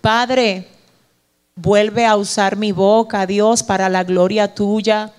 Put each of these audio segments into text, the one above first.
Padre, vuelve a usar mi boca, Dios, para la gloria tuya.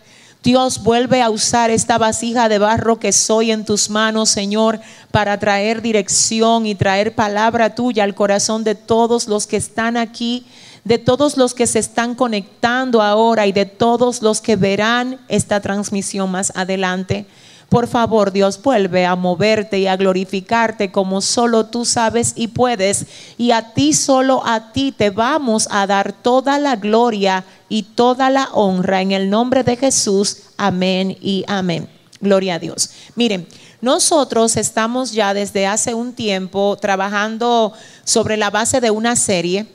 Dios vuelve a usar esta vasija de barro que soy en tus manos, Señor, para traer dirección y traer palabra tuya al corazón de todos los que están aquí, de todos los que se están conectando ahora y de todos los que verán esta transmisión más adelante. Por favor, Dios, vuelve a moverte y a glorificarte como solo tú sabes y puedes. Y a ti, solo a ti, te vamos a dar toda la gloria y toda la honra en el nombre de Jesús. Amén y amén. Gloria a Dios. Miren, nosotros estamos ya desde hace un tiempo trabajando sobre la base de una serie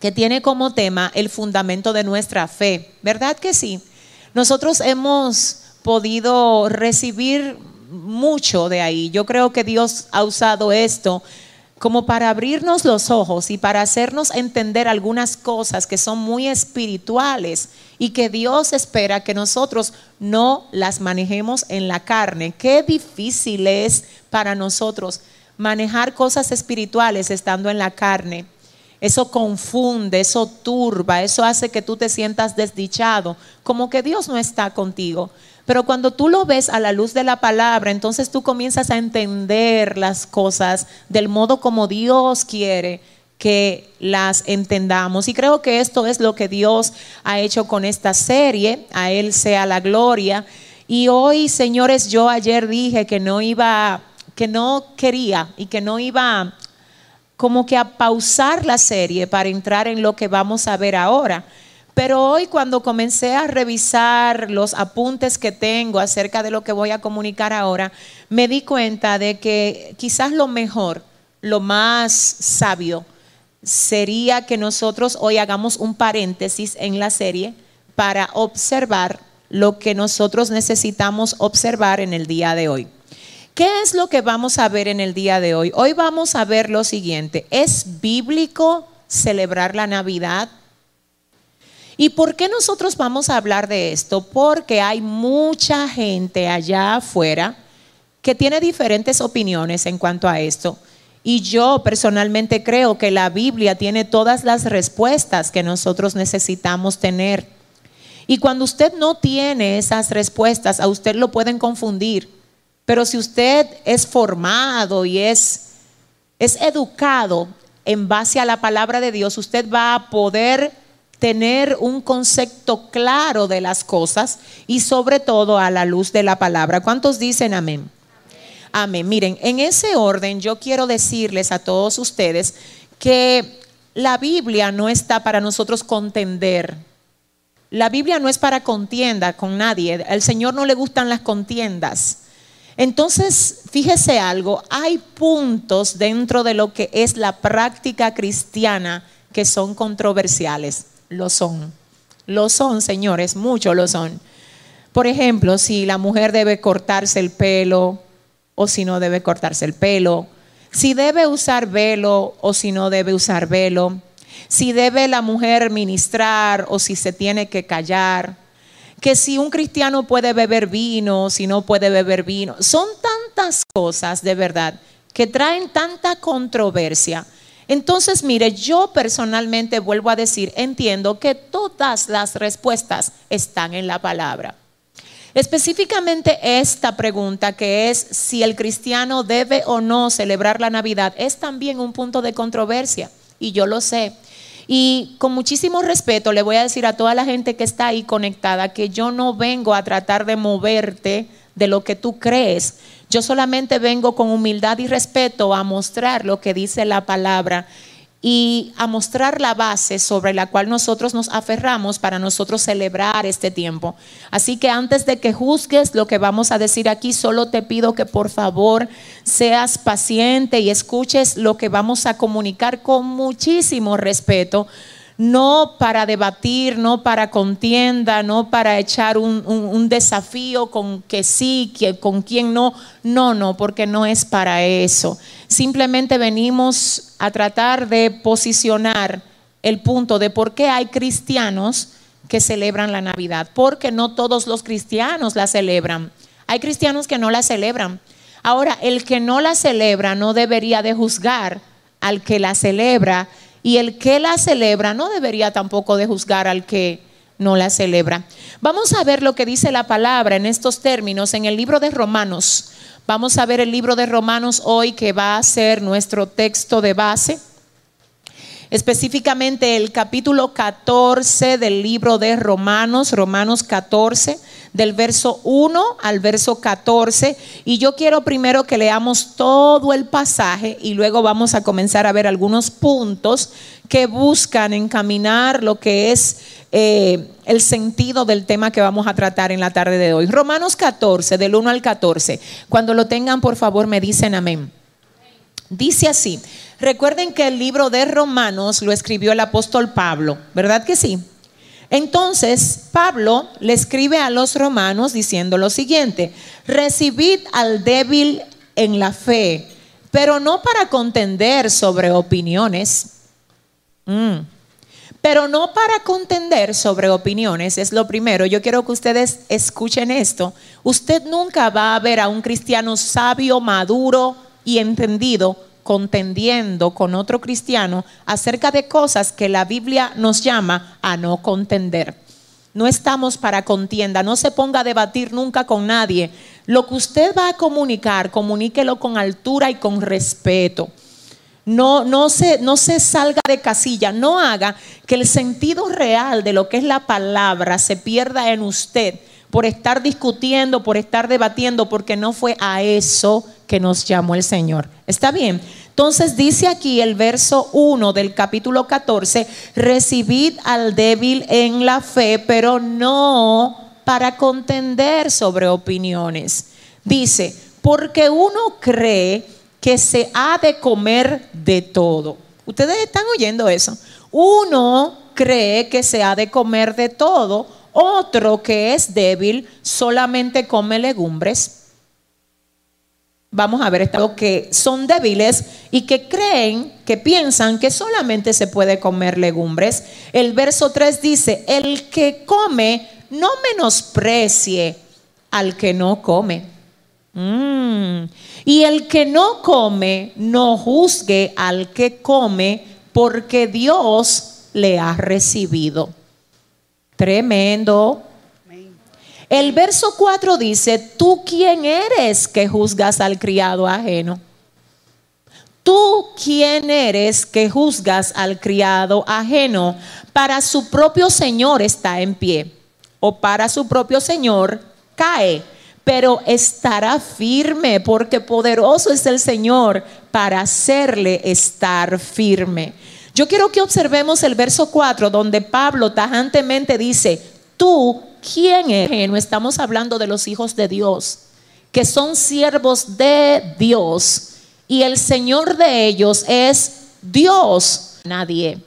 que tiene como tema el fundamento de nuestra fe. ¿Verdad que sí? Nosotros hemos podido recibir mucho de ahí. Yo creo que Dios ha usado esto como para abrirnos los ojos y para hacernos entender algunas cosas que son muy espirituales y que Dios espera que nosotros no las manejemos en la carne. Qué difícil es para nosotros manejar cosas espirituales estando en la carne. Eso confunde, eso turba, eso hace que tú te sientas desdichado, como que Dios no está contigo. Pero cuando tú lo ves a la luz de la palabra, entonces tú comienzas a entender las cosas del modo como Dios quiere que las entendamos. Y creo que esto es lo que Dios ha hecho con esta serie. A Él sea la gloria. Y hoy, señores, yo ayer dije que no iba, que no quería y que no iba como que a pausar la serie para entrar en lo que vamos a ver ahora. Pero hoy cuando comencé a revisar los apuntes que tengo acerca de lo que voy a comunicar ahora, me di cuenta de que quizás lo mejor, lo más sabio, sería que nosotros hoy hagamos un paréntesis en la serie para observar lo que nosotros necesitamos observar en el día de hoy. ¿Qué es lo que vamos a ver en el día de hoy? Hoy vamos a ver lo siguiente. ¿Es bíblico celebrar la Navidad? ¿Y por qué nosotros vamos a hablar de esto? Porque hay mucha gente allá afuera que tiene diferentes opiniones en cuanto a esto. Y yo personalmente creo que la Biblia tiene todas las respuestas que nosotros necesitamos tener. Y cuando usted no tiene esas respuestas, a usted lo pueden confundir. Pero si usted es formado y es, es educado en base a la palabra de Dios, usted va a poder tener un concepto claro de las cosas y sobre todo a la luz de la palabra. ¿Cuántos dicen amén? Amén. Miren, en ese orden yo quiero decirles a todos ustedes que la Biblia no está para nosotros contender. La Biblia no es para contienda con nadie. Al Señor no le gustan las contiendas. Entonces, fíjese algo, hay puntos dentro de lo que es la práctica cristiana que son controversiales. Lo son. Lo son, señores, mucho lo son. Por ejemplo, si la mujer debe cortarse el pelo o si no debe cortarse el pelo, si debe usar velo o si no debe usar velo, si debe la mujer ministrar o si se tiene que callar, que si un cristiano puede beber vino, si no puede beber vino. Son tantas cosas de verdad que traen tanta controversia entonces, mire, yo personalmente vuelvo a decir, entiendo que todas las respuestas están en la palabra. Específicamente esta pregunta que es si el cristiano debe o no celebrar la Navidad es también un punto de controversia y yo lo sé. Y con muchísimo respeto le voy a decir a toda la gente que está ahí conectada que yo no vengo a tratar de moverte de lo que tú crees. Yo solamente vengo con humildad y respeto a mostrar lo que dice la palabra y a mostrar la base sobre la cual nosotros nos aferramos para nosotros celebrar este tiempo. Así que antes de que juzgues lo que vamos a decir aquí, solo te pido que por favor seas paciente y escuches lo que vamos a comunicar con muchísimo respeto no para debatir, no para contienda, no para echar un, desafío con que sí, que, con quién no. No, no, porque no es para eso. Simplemente venimos a tratar de posicionar el punto de por qué hay cristianos que celebran la Navidad, porque no todos los cristianos la celebran. Hay cristianos que no la celebran. Ahora, el que no la celebra no debería de juzgar al que la celebra y el que la celebra no debería tampoco de juzgar al que no la celebra. Vamos a ver lo que dice la palabra en estos términos en el libro de Romanos. Vamos a ver el libro de Romanos hoy que va a ser nuestro texto de base. Específicamente el capítulo 14 del libro de Romanos, Romanos 14 del verso 1 al verso 14. Y yo quiero primero que leamos todo el pasaje y luego vamos a comenzar a ver algunos puntos que buscan encaminar lo que es eh, el sentido del tema que vamos a tratar en la tarde de hoy. Romanos 14, del 1 al 14. Cuando lo tengan, por favor, me dicen amén. Dice así, recuerden que el libro de Romanos lo escribió el apóstol Pablo, ¿verdad que sí? Entonces, Pablo le escribe a los romanos diciendo lo siguiente, recibid al débil en la fe, pero no para contender sobre opiniones. Mm. Pero no para contender sobre opiniones, es lo primero. Yo quiero que ustedes escuchen esto. Usted nunca va a ver a un cristiano sabio, maduro y entendido contendiendo con otro cristiano acerca de cosas que la Biblia nos llama a no contender. No estamos para contienda, no se ponga a debatir nunca con nadie. Lo que usted va a comunicar, comuníquelo con altura y con respeto. No, no, se, no se salga de casilla, no haga que el sentido real de lo que es la palabra se pierda en usted por estar discutiendo, por estar debatiendo, porque no fue a eso que nos llamó el Señor. ¿Está bien? Entonces dice aquí el verso 1 del capítulo 14, recibid al débil en la fe, pero no para contender sobre opiniones. Dice, porque uno cree que se ha de comer de todo. Ustedes están oyendo eso. Uno cree que se ha de comer de todo, otro que es débil solamente come legumbres vamos a ver, estado que son débiles y que creen, que piensan que solamente se puede comer legumbres. El verso 3 dice, el que come no menosprecie al que no come. Mm. Y el que no come, no juzgue al que come, porque Dios le ha recibido. Tremendo. El verso 4 dice, ¿tú quién eres que juzgas al criado ajeno? ¿Tú quién eres que juzgas al criado ajeno? Para su propio Señor está en pie, o para su propio Señor cae, pero estará firme, porque poderoso es el Señor para hacerle estar firme. Yo quiero que observemos el verso 4, donde Pablo tajantemente dice, tú ¿quién es? No estamos hablando de los hijos de Dios, que son siervos de Dios y el Señor de ellos es Dios, nadie.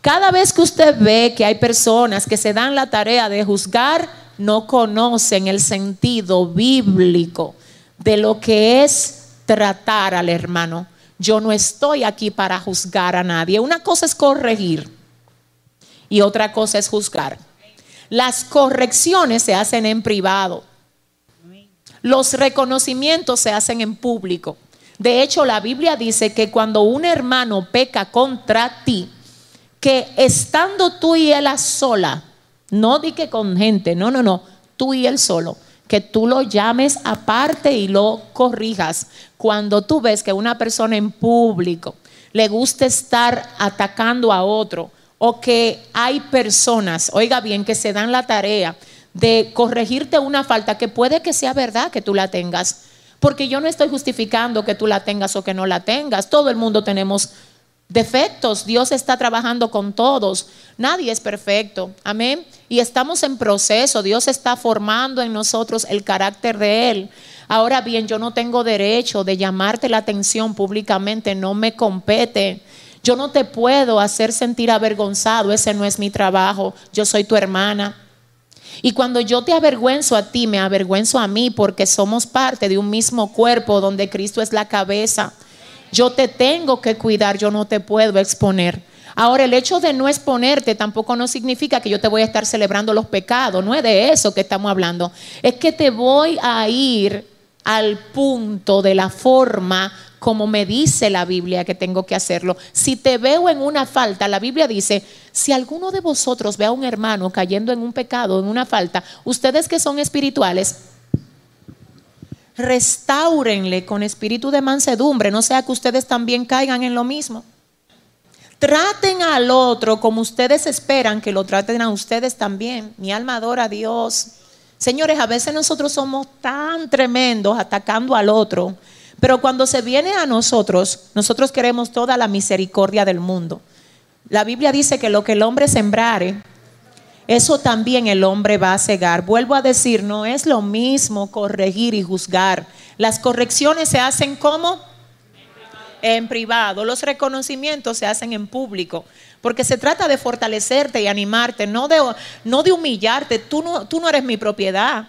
Cada vez que usted ve que hay personas que se dan la tarea de juzgar, no conocen el sentido bíblico de lo que es tratar al hermano. Yo no estoy aquí para juzgar a nadie. Una cosa es corregir y otra cosa es juzgar. Las correcciones se hacen en privado. Los reconocimientos se hacen en público. De hecho, la Biblia dice que cuando un hermano peca contra ti, que estando tú y él a sola, no di que con gente, no, no, no, tú y él solo, que tú lo llames aparte y lo corrijas. Cuando tú ves que una persona en público le gusta estar atacando a otro, o que hay personas, oiga bien, que se dan la tarea de corregirte una falta que puede que sea verdad que tú la tengas. Porque yo no estoy justificando que tú la tengas o que no la tengas. Todo el mundo tenemos defectos. Dios está trabajando con todos. Nadie es perfecto. Amén. Y estamos en proceso. Dios está formando en nosotros el carácter de Él. Ahora bien, yo no tengo derecho de llamarte la atención públicamente. No me compete. Yo no te puedo hacer sentir avergonzado, ese no es mi trabajo, yo soy tu hermana. Y cuando yo te avergüenzo a ti, me avergüenzo a mí porque somos parte de un mismo cuerpo donde Cristo es la cabeza. Yo te tengo que cuidar, yo no te puedo exponer. Ahora, el hecho de no exponerte tampoco no significa que yo te voy a estar celebrando los pecados, no es de eso que estamos hablando. Es que te voy a ir al punto de la forma como me dice la Biblia que tengo que hacerlo. Si te veo en una falta, la Biblia dice, si alguno de vosotros ve a un hermano cayendo en un pecado, en una falta, ustedes que son espirituales, restáurenle con espíritu de mansedumbre, no sea que ustedes también caigan en lo mismo. Traten al otro como ustedes esperan que lo traten a ustedes también. Mi alma adora a Dios. Señores, a veces nosotros somos tan tremendos atacando al otro, pero cuando se viene a nosotros, nosotros queremos toda la misericordia del mundo. La Biblia dice que lo que el hombre sembrare, eso también el hombre va a cegar. Vuelvo a decir, no es lo mismo corregir y juzgar. Las correcciones se hacen como en privado. Los reconocimientos se hacen en público. Porque se trata de fortalecerte y animarte, no de, no de humillarte. Tú no, tú no eres mi propiedad.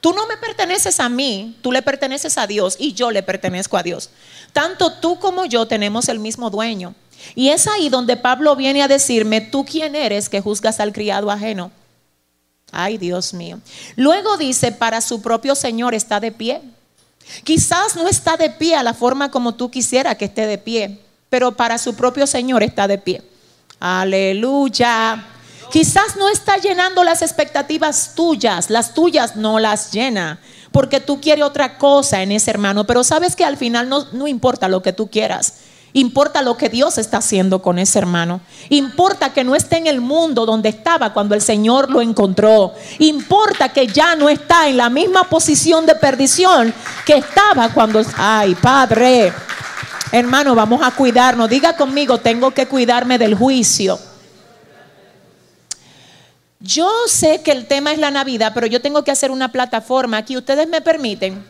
Tú no me perteneces a mí, tú le perteneces a Dios y yo le pertenezco a Dios. Tanto tú como yo tenemos el mismo dueño. Y es ahí donde Pablo viene a decirme, tú quién eres que juzgas al criado ajeno. Ay, Dios mío. Luego dice, para su propio Señor está de pie. Quizás no está de pie a la forma como tú quisieras que esté de pie, pero para su propio Señor está de pie. Aleluya. Quizás no está llenando las expectativas tuyas, las tuyas no las llena, porque tú quieres otra cosa en ese hermano, pero sabes que al final no, importa lo que tú quieras. Importa lo que Dios está haciendo con ese hermano. Importa que no esté en el mundo donde estaba cuando el Señor lo encontró. Importa que ya no está en la misma posición de perdición que estaba cuando... Ay, Padre. Hermano, vamos a cuidarnos. Diga conmigo, tengo que cuidarme del juicio. Yo sé que el tema es la Navidad, pero yo tengo que hacer una plataforma aquí. ¿Ustedes me permiten?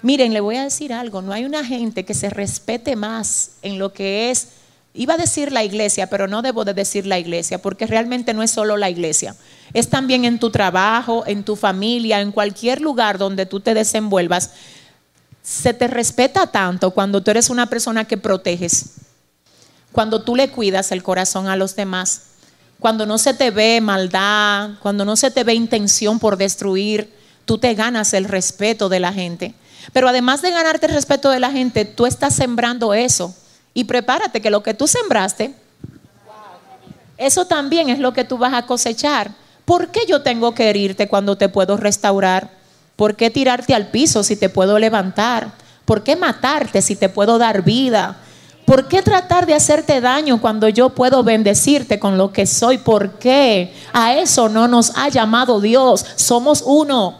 Miren, le voy a decir algo. No hay una gente que se respete más en lo que es, iba a decir la iglesia, pero no debo de decir la iglesia, porque realmente no es solo la iglesia. Es también en tu trabajo, en tu familia, en cualquier lugar donde tú te desenvuelvas. Se te respeta tanto cuando tú eres una persona que proteges, cuando tú le cuidas el corazón a los demás cuando no se te ve maldad, cuando no se te ve intención por destruir, tú te ganas el respeto de la gente. Pero además de ganarte el respeto de la gente, tú estás sembrando eso. Y prepárate que lo que tú sembraste, eso también es lo que tú vas a cosechar. ¿Por qué yo tengo que herirte cuando te puedo restaurar? ¿Por qué tirarte al piso si te puedo levantar? ¿Por qué matarte si te puedo dar vida? ¿Por qué tratar de hacerte daño cuando yo puedo bendecirte con lo que soy? ¿Por qué? A eso no nos ha llamado Dios. Somos uno.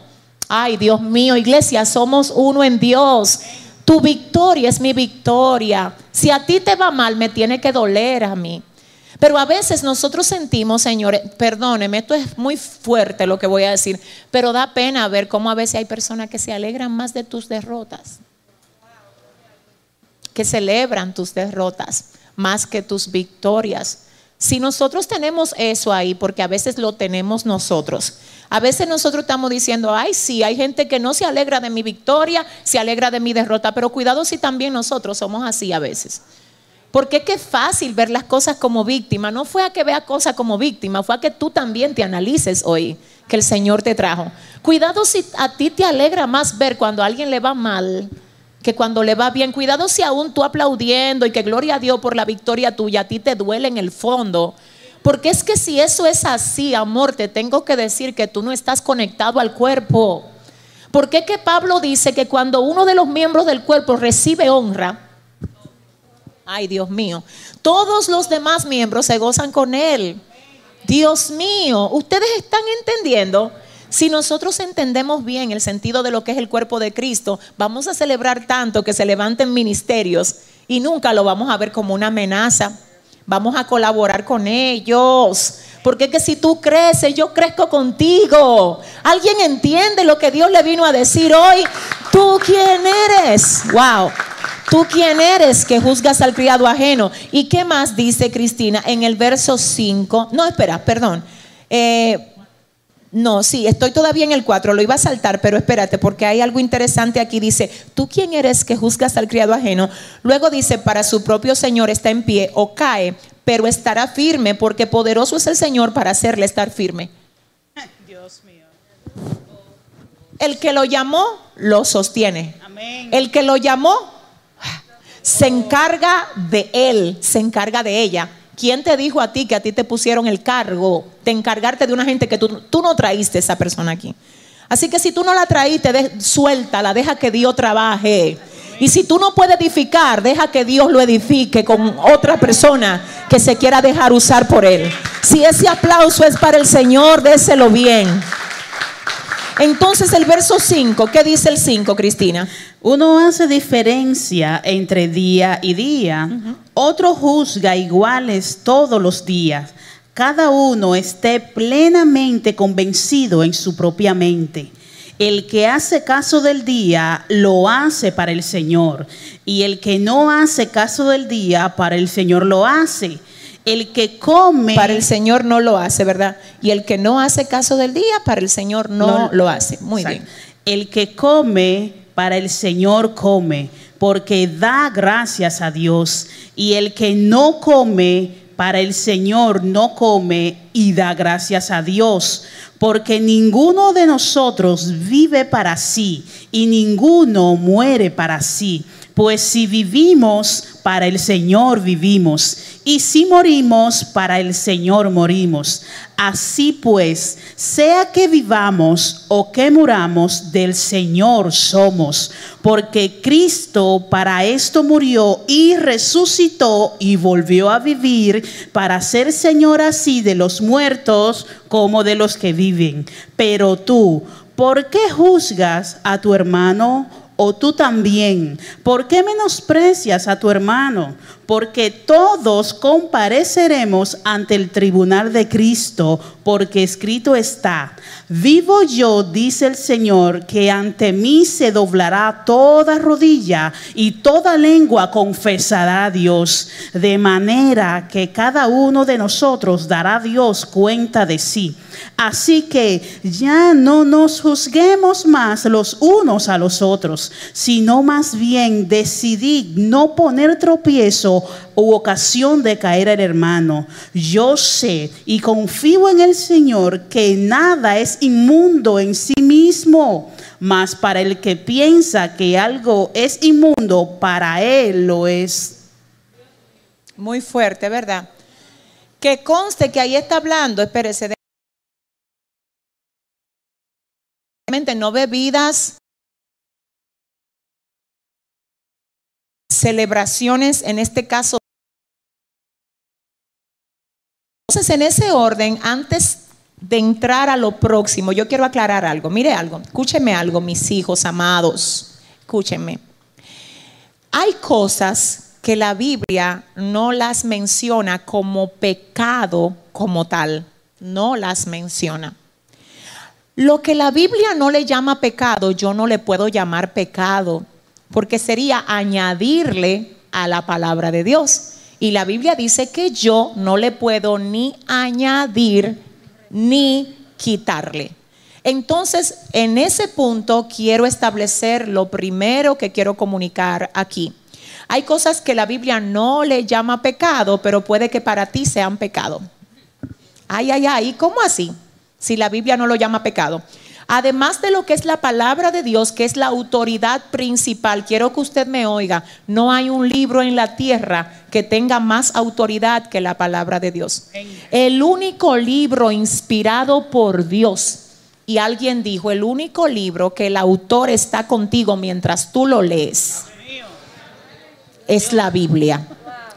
Ay, Dios mío, iglesia, somos uno en Dios. Tu victoria es mi victoria. Si a ti te va mal, me tiene que doler a mí. Pero a veces nosotros sentimos, señores, perdóneme, esto es muy fuerte lo que voy a decir, pero da pena ver cómo a veces hay personas que se alegran más de tus derrotas que celebran tus derrotas más que tus victorias. Si nosotros tenemos eso ahí, porque a veces lo tenemos nosotros, a veces nosotros estamos diciendo, ay, sí, hay gente que no se alegra de mi victoria, se alegra de mi derrota, pero cuidado si también nosotros somos así a veces. Porque qué fácil ver las cosas como víctima. No fue a que vea cosas como víctima, fue a que tú también te analices hoy que el Señor te trajo. Cuidado si a ti te alegra más ver cuando a alguien le va mal que cuando le va bien, cuidado si aún tú aplaudiendo y que gloria a Dios por la victoria tuya, a ti te duele en el fondo. Porque es que si eso es así, amor, te tengo que decir que tú no estás conectado al cuerpo. Porque que Pablo dice que cuando uno de los miembros del cuerpo recibe honra, ay Dios mío, todos los demás miembros se gozan con él. Dios mío, ustedes están entendiendo si nosotros entendemos bien el sentido de lo que es el cuerpo de Cristo, vamos a celebrar tanto que se levanten ministerios y nunca lo vamos a ver como una amenaza. Vamos a colaborar con ellos. Porque es que si tú creces, yo crezco contigo. ¿Alguien entiende lo que Dios le vino a decir hoy? ¿Tú quién eres? Wow. ¿Tú quién eres que juzgas al criado ajeno? ¿Y qué más dice Cristina en el verso 5? No, espera, perdón. Eh, no, sí, estoy todavía en el 4, lo iba a saltar, pero espérate, porque hay algo interesante aquí. Dice, ¿tú quién eres que juzgas al criado ajeno? Luego dice, para su propio Señor está en pie o cae, pero estará firme, porque poderoso es el Señor para hacerle estar firme. Dios mío. El que lo llamó, lo sostiene. El que lo llamó, se encarga de él, se encarga de ella. ¿Quién te dijo a ti que a ti te pusieron el cargo de encargarte de una gente que tú, tú no traíste esa persona aquí? Así que si tú no la traíste, de, suéltala, deja que Dios trabaje. Y si tú no puedes edificar, deja que Dios lo edifique con otra persona que se quiera dejar usar por él. Si ese aplauso es para el Señor, déselo bien. Entonces el verso 5, ¿qué dice el 5, Cristina? Uno hace diferencia entre día y día, otro juzga iguales todos los días. Cada uno esté plenamente convencido en su propia mente. El que hace caso del día lo hace para el Señor y el que no hace caso del día para el Señor lo hace. El que come para el Señor no lo hace, ¿verdad? Y el que no hace caso del día para el Señor no, lo hace. Muy bien. El que come para el Señor come, porque da gracias a Dios. Y el que no come para el Señor no come y da gracias a Dios, porque ninguno de nosotros vive para sí y ninguno muere para sí. Pues si vivimos, para el Señor vivimos, y si morimos, para el Señor morimos. Así pues, sea que vivamos o que muramos, del Señor somos, porque Cristo para esto murió y resucitó y volvió a vivir para ser Señor así de los muertos como de los que viven. Pero tú, ¿por qué juzgas a tu hermano? O tú también. ¿Por qué menosprecias a tu hermano? Porque todos compareceremos ante el tribunal de Cristo, porque escrito está, vivo yo, dice el Señor, que ante mí se doblará toda rodilla y toda lengua confesará a Dios, de manera que cada uno de nosotros dará a Dios cuenta de sí. Así que ya no nos juzguemos más los unos a los otros, sino más bien decidid no poner tropiezo u ocasión de caer al hermano. Yo sé y confío en el Señor que nada es inmundo en sí mismo, mas para el que piensa que algo es inmundo, para él lo es. Muy fuerte, ¿verdad? Que conste que ahí está hablando, espérese, no bebidas, celebraciones, en este caso. Entonces, en ese orden, antes de entrar a lo próximo, yo quiero aclarar algo. Mire algo, escúcheme algo, mis hijos amados, escúchenme. Hay cosas que la Biblia no las menciona como pecado como tal, no las menciona. Lo que la Biblia no le llama pecado, yo no le puedo llamar pecado, porque sería añadirle a la palabra de Dios. Y la Biblia dice que yo no le puedo ni añadir ni quitarle. Entonces, en ese punto quiero establecer lo primero que quiero comunicar aquí. Hay cosas que la Biblia no le llama pecado, pero puede que para ti sean pecado. Ay, ay, ay, ¿cómo así? si la Biblia no lo llama pecado. Además de lo que es la palabra de Dios, que es la autoridad principal, quiero que usted me oiga, no hay un libro en la tierra que tenga más autoridad que la palabra de Dios. El único libro inspirado por Dios, y alguien dijo, el único libro que el autor está contigo mientras tú lo lees, es la Biblia.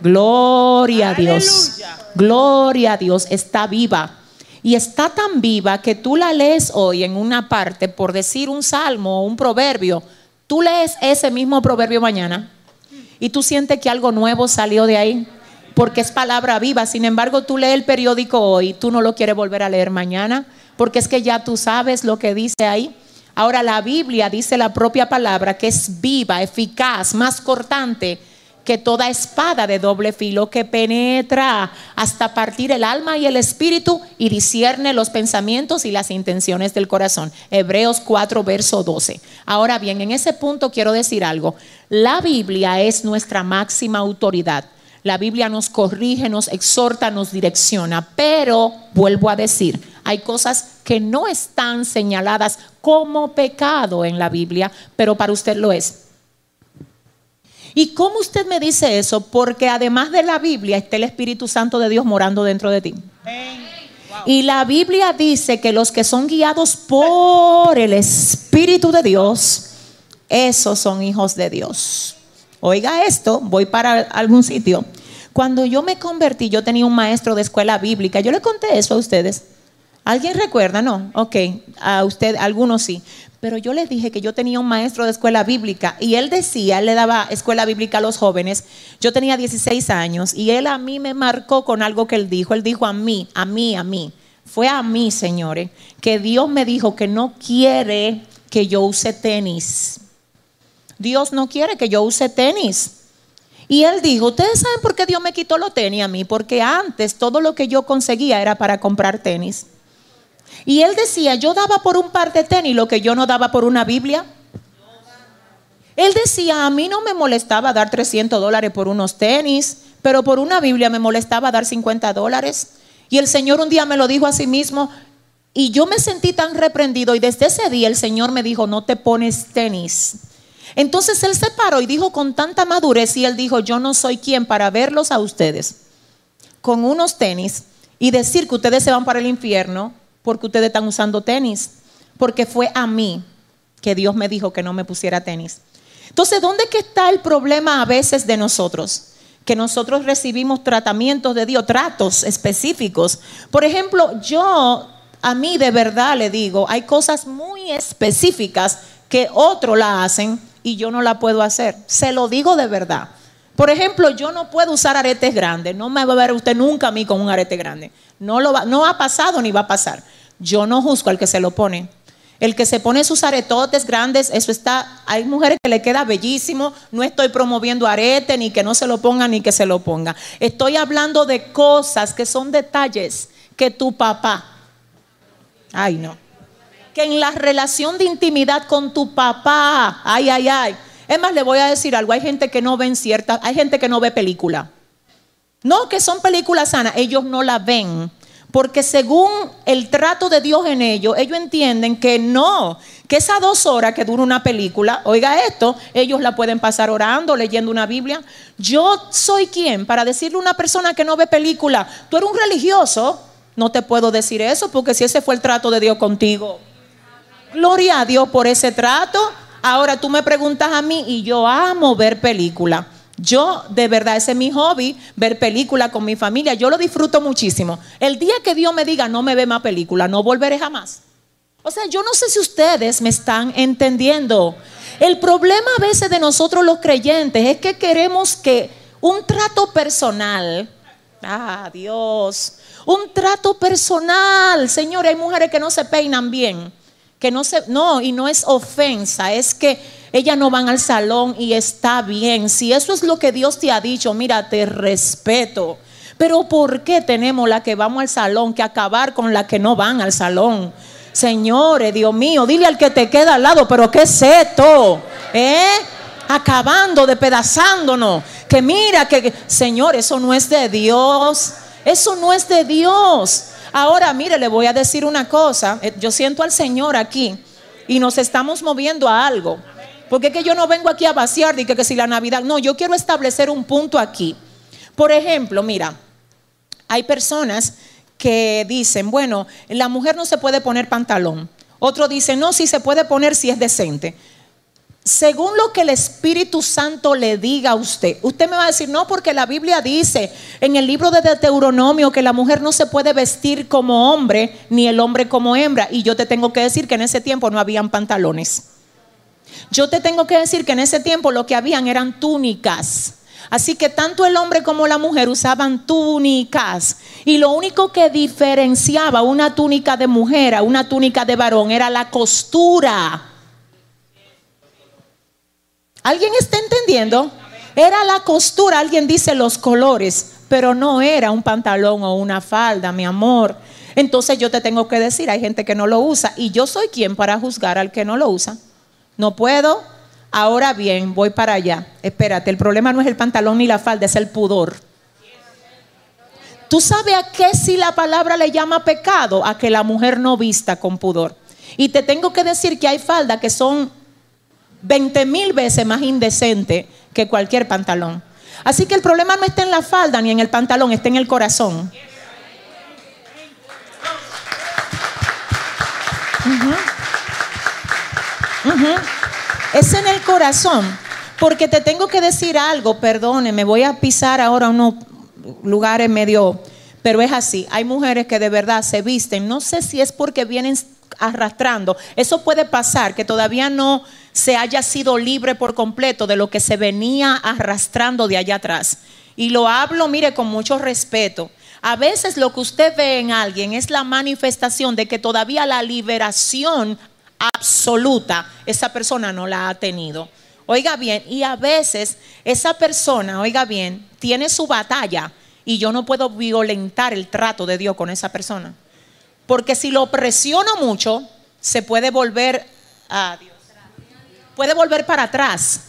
Gloria a Dios. Gloria a Dios, está viva y está tan viva que tú la lees hoy en una parte, por decir un salmo o un proverbio, tú lees ese mismo proverbio mañana y tú sientes que algo nuevo salió de ahí, porque es palabra viva. Sin embargo, tú lees el periódico hoy, tú no lo quieres volver a leer mañana, porque es que ya tú sabes lo que dice ahí. Ahora la Biblia dice la propia palabra que es viva, eficaz, más cortante que toda espada de doble filo que penetra hasta partir el alma y el espíritu y discierne los pensamientos y las intenciones del corazón. Hebreos 4, verso 12. Ahora bien, en ese punto quiero decir algo. La Biblia es nuestra máxima autoridad. La Biblia nos corrige, nos exhorta, nos direcciona, pero vuelvo a decir, hay cosas que no están señaladas como pecado en la Biblia, pero para usted lo es. ¿Y cómo usted me dice eso? Porque además de la Biblia está el Espíritu Santo de Dios morando dentro de ti. Y la Biblia dice que los que son guiados por el Espíritu de Dios, esos son hijos de Dios. Oiga esto, voy para algún sitio. Cuando yo me convertí, yo tenía un maestro de escuela bíblica. Yo le conté eso a ustedes. ¿Alguien recuerda? No. Ok, a usted, algunos sí. Pero yo les dije que yo tenía un maestro de escuela bíblica y él decía, él le daba escuela bíblica a los jóvenes. Yo tenía 16 años y él a mí me marcó con algo que él dijo. Él dijo a mí, a mí, a mí. Fue a mí, señores, que Dios me dijo que no quiere que yo use tenis. Dios no quiere que yo use tenis. Y él dijo, ustedes saben por qué Dios me quitó los tenis a mí, porque antes todo lo que yo conseguía era para comprar tenis. Y él decía, yo daba por un par de tenis lo que yo no daba por una Biblia. Él decía, a mí no me molestaba dar 300 dólares por unos tenis, pero por una Biblia me molestaba dar 50 dólares. Y el Señor un día me lo dijo a sí mismo y yo me sentí tan reprendido y desde ese día el Señor me dijo, no te pones tenis. Entonces él se paró y dijo con tanta madurez y él dijo, yo no soy quien para verlos a ustedes con unos tenis y decir que ustedes se van para el infierno porque ustedes están usando tenis, porque fue a mí que Dios me dijo que no me pusiera tenis. Entonces, ¿dónde está el problema a veces de nosotros? Que nosotros recibimos tratamientos de Dios, tratos específicos. Por ejemplo, yo a mí de verdad le digo, hay cosas muy específicas que otros la hacen y yo no la puedo hacer. Se lo digo de verdad. Por ejemplo, yo no puedo usar aretes grandes. No me va a ver usted nunca a mí con un arete grande. No, lo va, no ha pasado ni va a pasar. Yo no juzgo al que se lo pone. El que se pone sus aretotes grandes, eso está. Hay mujeres que le queda bellísimo. No estoy promoviendo arete, ni que no se lo ponga, ni que se lo ponga. Estoy hablando de cosas que son detalles que tu papá. Ay, no. Que en la relación de intimidad con tu papá. Ay, ay, ay. Es más, le voy a decir algo. Hay gente que no ven ciertas. Hay gente que no ve película. No, que son películas sanas. Ellos no la ven porque según el trato de Dios en ellos, ellos entienden que no, que esas dos horas que dura una película, oiga esto, ellos la pueden pasar orando, leyendo una Biblia. Yo soy quien para decirle a una persona que no ve película, tú eres un religioso, no te puedo decir eso porque si ese fue el trato de Dios contigo. Gloria a Dios por ese trato. Ahora tú me preguntas a mí y yo amo ver película. Yo, de verdad, ese es mi hobby, ver películas con mi familia. Yo lo disfruto muchísimo. El día que Dios me diga, no me ve más película, no volveré jamás. O sea, yo no sé si ustedes me están entendiendo. El problema a veces de nosotros los creyentes es que queremos que un trato personal, ah, Dios, un trato personal, señores, hay mujeres que no se peinan bien, que no se, no, y no es ofensa, es que ellas no van al salón y está bien. Si eso es lo que Dios te ha dicho, mira, te respeto. Pero ¿por qué tenemos la que vamos al salón que acabar con la que no van al salón? Señores, Dios mío, dile al que te queda al lado, pero ¿qué es esto? ¿Eh? Acabando, despedazándonos. Que mira, que Señor, eso no es de Dios. Eso no es de Dios. Ahora, mire, le voy a decir una cosa. Eh, yo siento al Señor aquí y nos estamos moviendo a algo. Porque es que yo no vengo aquí a vaciar y que, que si la Navidad, no, yo quiero establecer un punto aquí. Por ejemplo, mira, hay personas que dicen, bueno, la mujer no se puede poner pantalón. Otro dice, no, sí se puede poner si es decente. Según lo que el Espíritu Santo le diga a usted, usted me va a decir, no, porque la Biblia dice en el libro de Deuteronomio que la mujer no se puede vestir como hombre, ni el hombre como hembra. Y yo te tengo que decir que en ese tiempo no habían pantalones. Yo te tengo que decir que en ese tiempo lo que habían eran túnicas. Así que tanto el hombre como la mujer usaban túnicas. Y lo único que diferenciaba una túnica de mujer a una túnica de varón era la costura. ¿Alguien está entendiendo? Era la costura, alguien dice los colores, pero no era un pantalón o una falda, mi amor. Entonces yo te tengo que decir, hay gente que no lo usa y yo soy quien para juzgar al que no lo usa. No puedo. Ahora bien, voy para allá. Espérate, el problema no es el pantalón ni la falda, es el pudor. ¿Tú sabes a qué si la palabra le llama pecado? A que la mujer no vista con pudor. Y te tengo que decir que hay faldas que son 20 mil veces más indecentes que cualquier pantalón. Así que el problema no está en la falda ni en el pantalón, está en el corazón. Es en el corazón. Porque te tengo que decir algo, perdone, me voy a pisar ahora unos lugares medio, pero es así. Hay mujeres que de verdad se visten, no sé si es porque vienen arrastrando. Eso puede pasar, que todavía no se haya sido libre por completo de lo que se venía arrastrando de allá atrás. Y lo hablo, mire, con mucho respeto. A veces lo que usted ve en alguien es la manifestación de que todavía la liberación absoluta esa persona no la ha tenido. Oiga bien, y a veces esa persona, oiga bien, tiene su batalla y yo no puedo violentar el trato de Dios con esa persona. Porque si lo presiono mucho, se puede volver a Dios. Puede volver para atrás.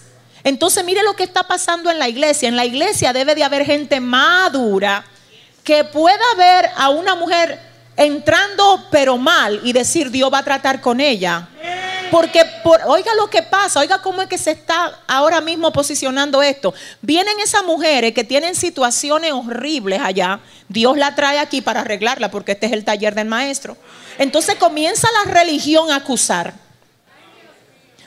Entonces, mire lo que está pasando en la iglesia. En la iglesia debe de haber gente madura que pueda ver a una mujer entrando pero mal y decir Dios va a tratar con ella. Porque, oiga lo que pasa, oiga cómo es que se está ahora mismo posicionando esto. Vienen esas mujeres que tienen situaciones horribles allá, Dios la trae aquí para arreglarla porque este es el taller del maestro. Entonces comienza la religión a acusar.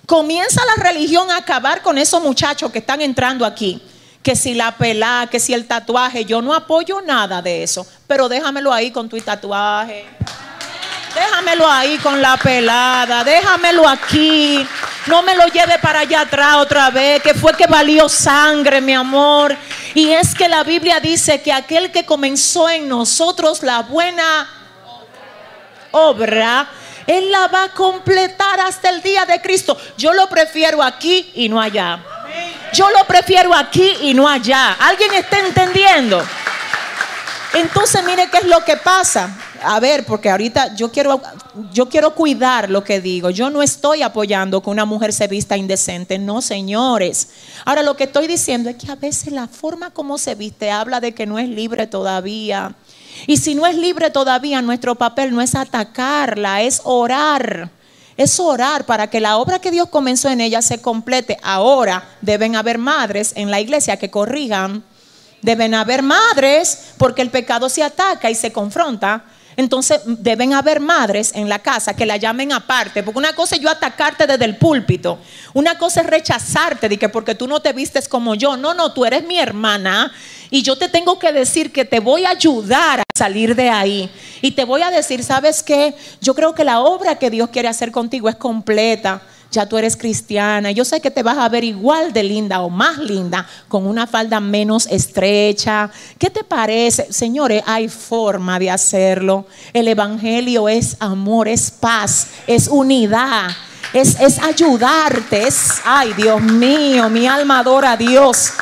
Comienza la religión a acabar con esos muchachos que están entrando aquí. Que si la pelá, que si el tatuaje, yo no apoyo nada de eso. Pero déjamelo ahí con tu tatuaje. Déjamelo ahí con la pelada, déjamelo aquí. No me lo lleve para allá atrás otra vez, que fue que valió sangre, mi amor. Y es que la Biblia dice que aquel que comenzó en nosotros la buena obra, Él la va a completar hasta el día de Cristo. Yo lo prefiero aquí y no allá. Yo lo prefiero aquí y no allá. ¿Alguien está entendiendo? Entonces, mire qué es lo que pasa a ver, porque ahorita yo quiero, yo quiero cuidar lo que digo. Yo no estoy apoyando que una mujer se vista indecente, no, señores. Ahora lo que estoy diciendo es que a veces la forma como se viste habla de que no es libre todavía. Y si no es libre todavía, nuestro papel no es atacarla, es orar. Es orar para que la obra que Dios comenzó en ella se complete. Ahora deben haber madres en la iglesia que corrijan. Deben haber madres porque el pecado se ataca y se confronta. Entonces deben haber madres en la casa que la llamen aparte, porque una cosa es yo atacarte desde el púlpito, una cosa es rechazarte de que porque tú no te vistes como yo, no, no, tú eres mi hermana y yo te tengo que decir que te voy a ayudar a salir de ahí. Y te voy a decir, ¿sabes qué? Yo creo que la obra que Dios quiere hacer contigo es completa ya tú eres cristiana, yo sé que te vas a ver igual de linda o más linda con una falda menos estrecha. ¿Qué te parece? Señores, hay forma de hacerlo. El Evangelio es amor, es paz, es unidad. Es, es ayudarte, es, ay Dios mío, mi alma adora a Dios.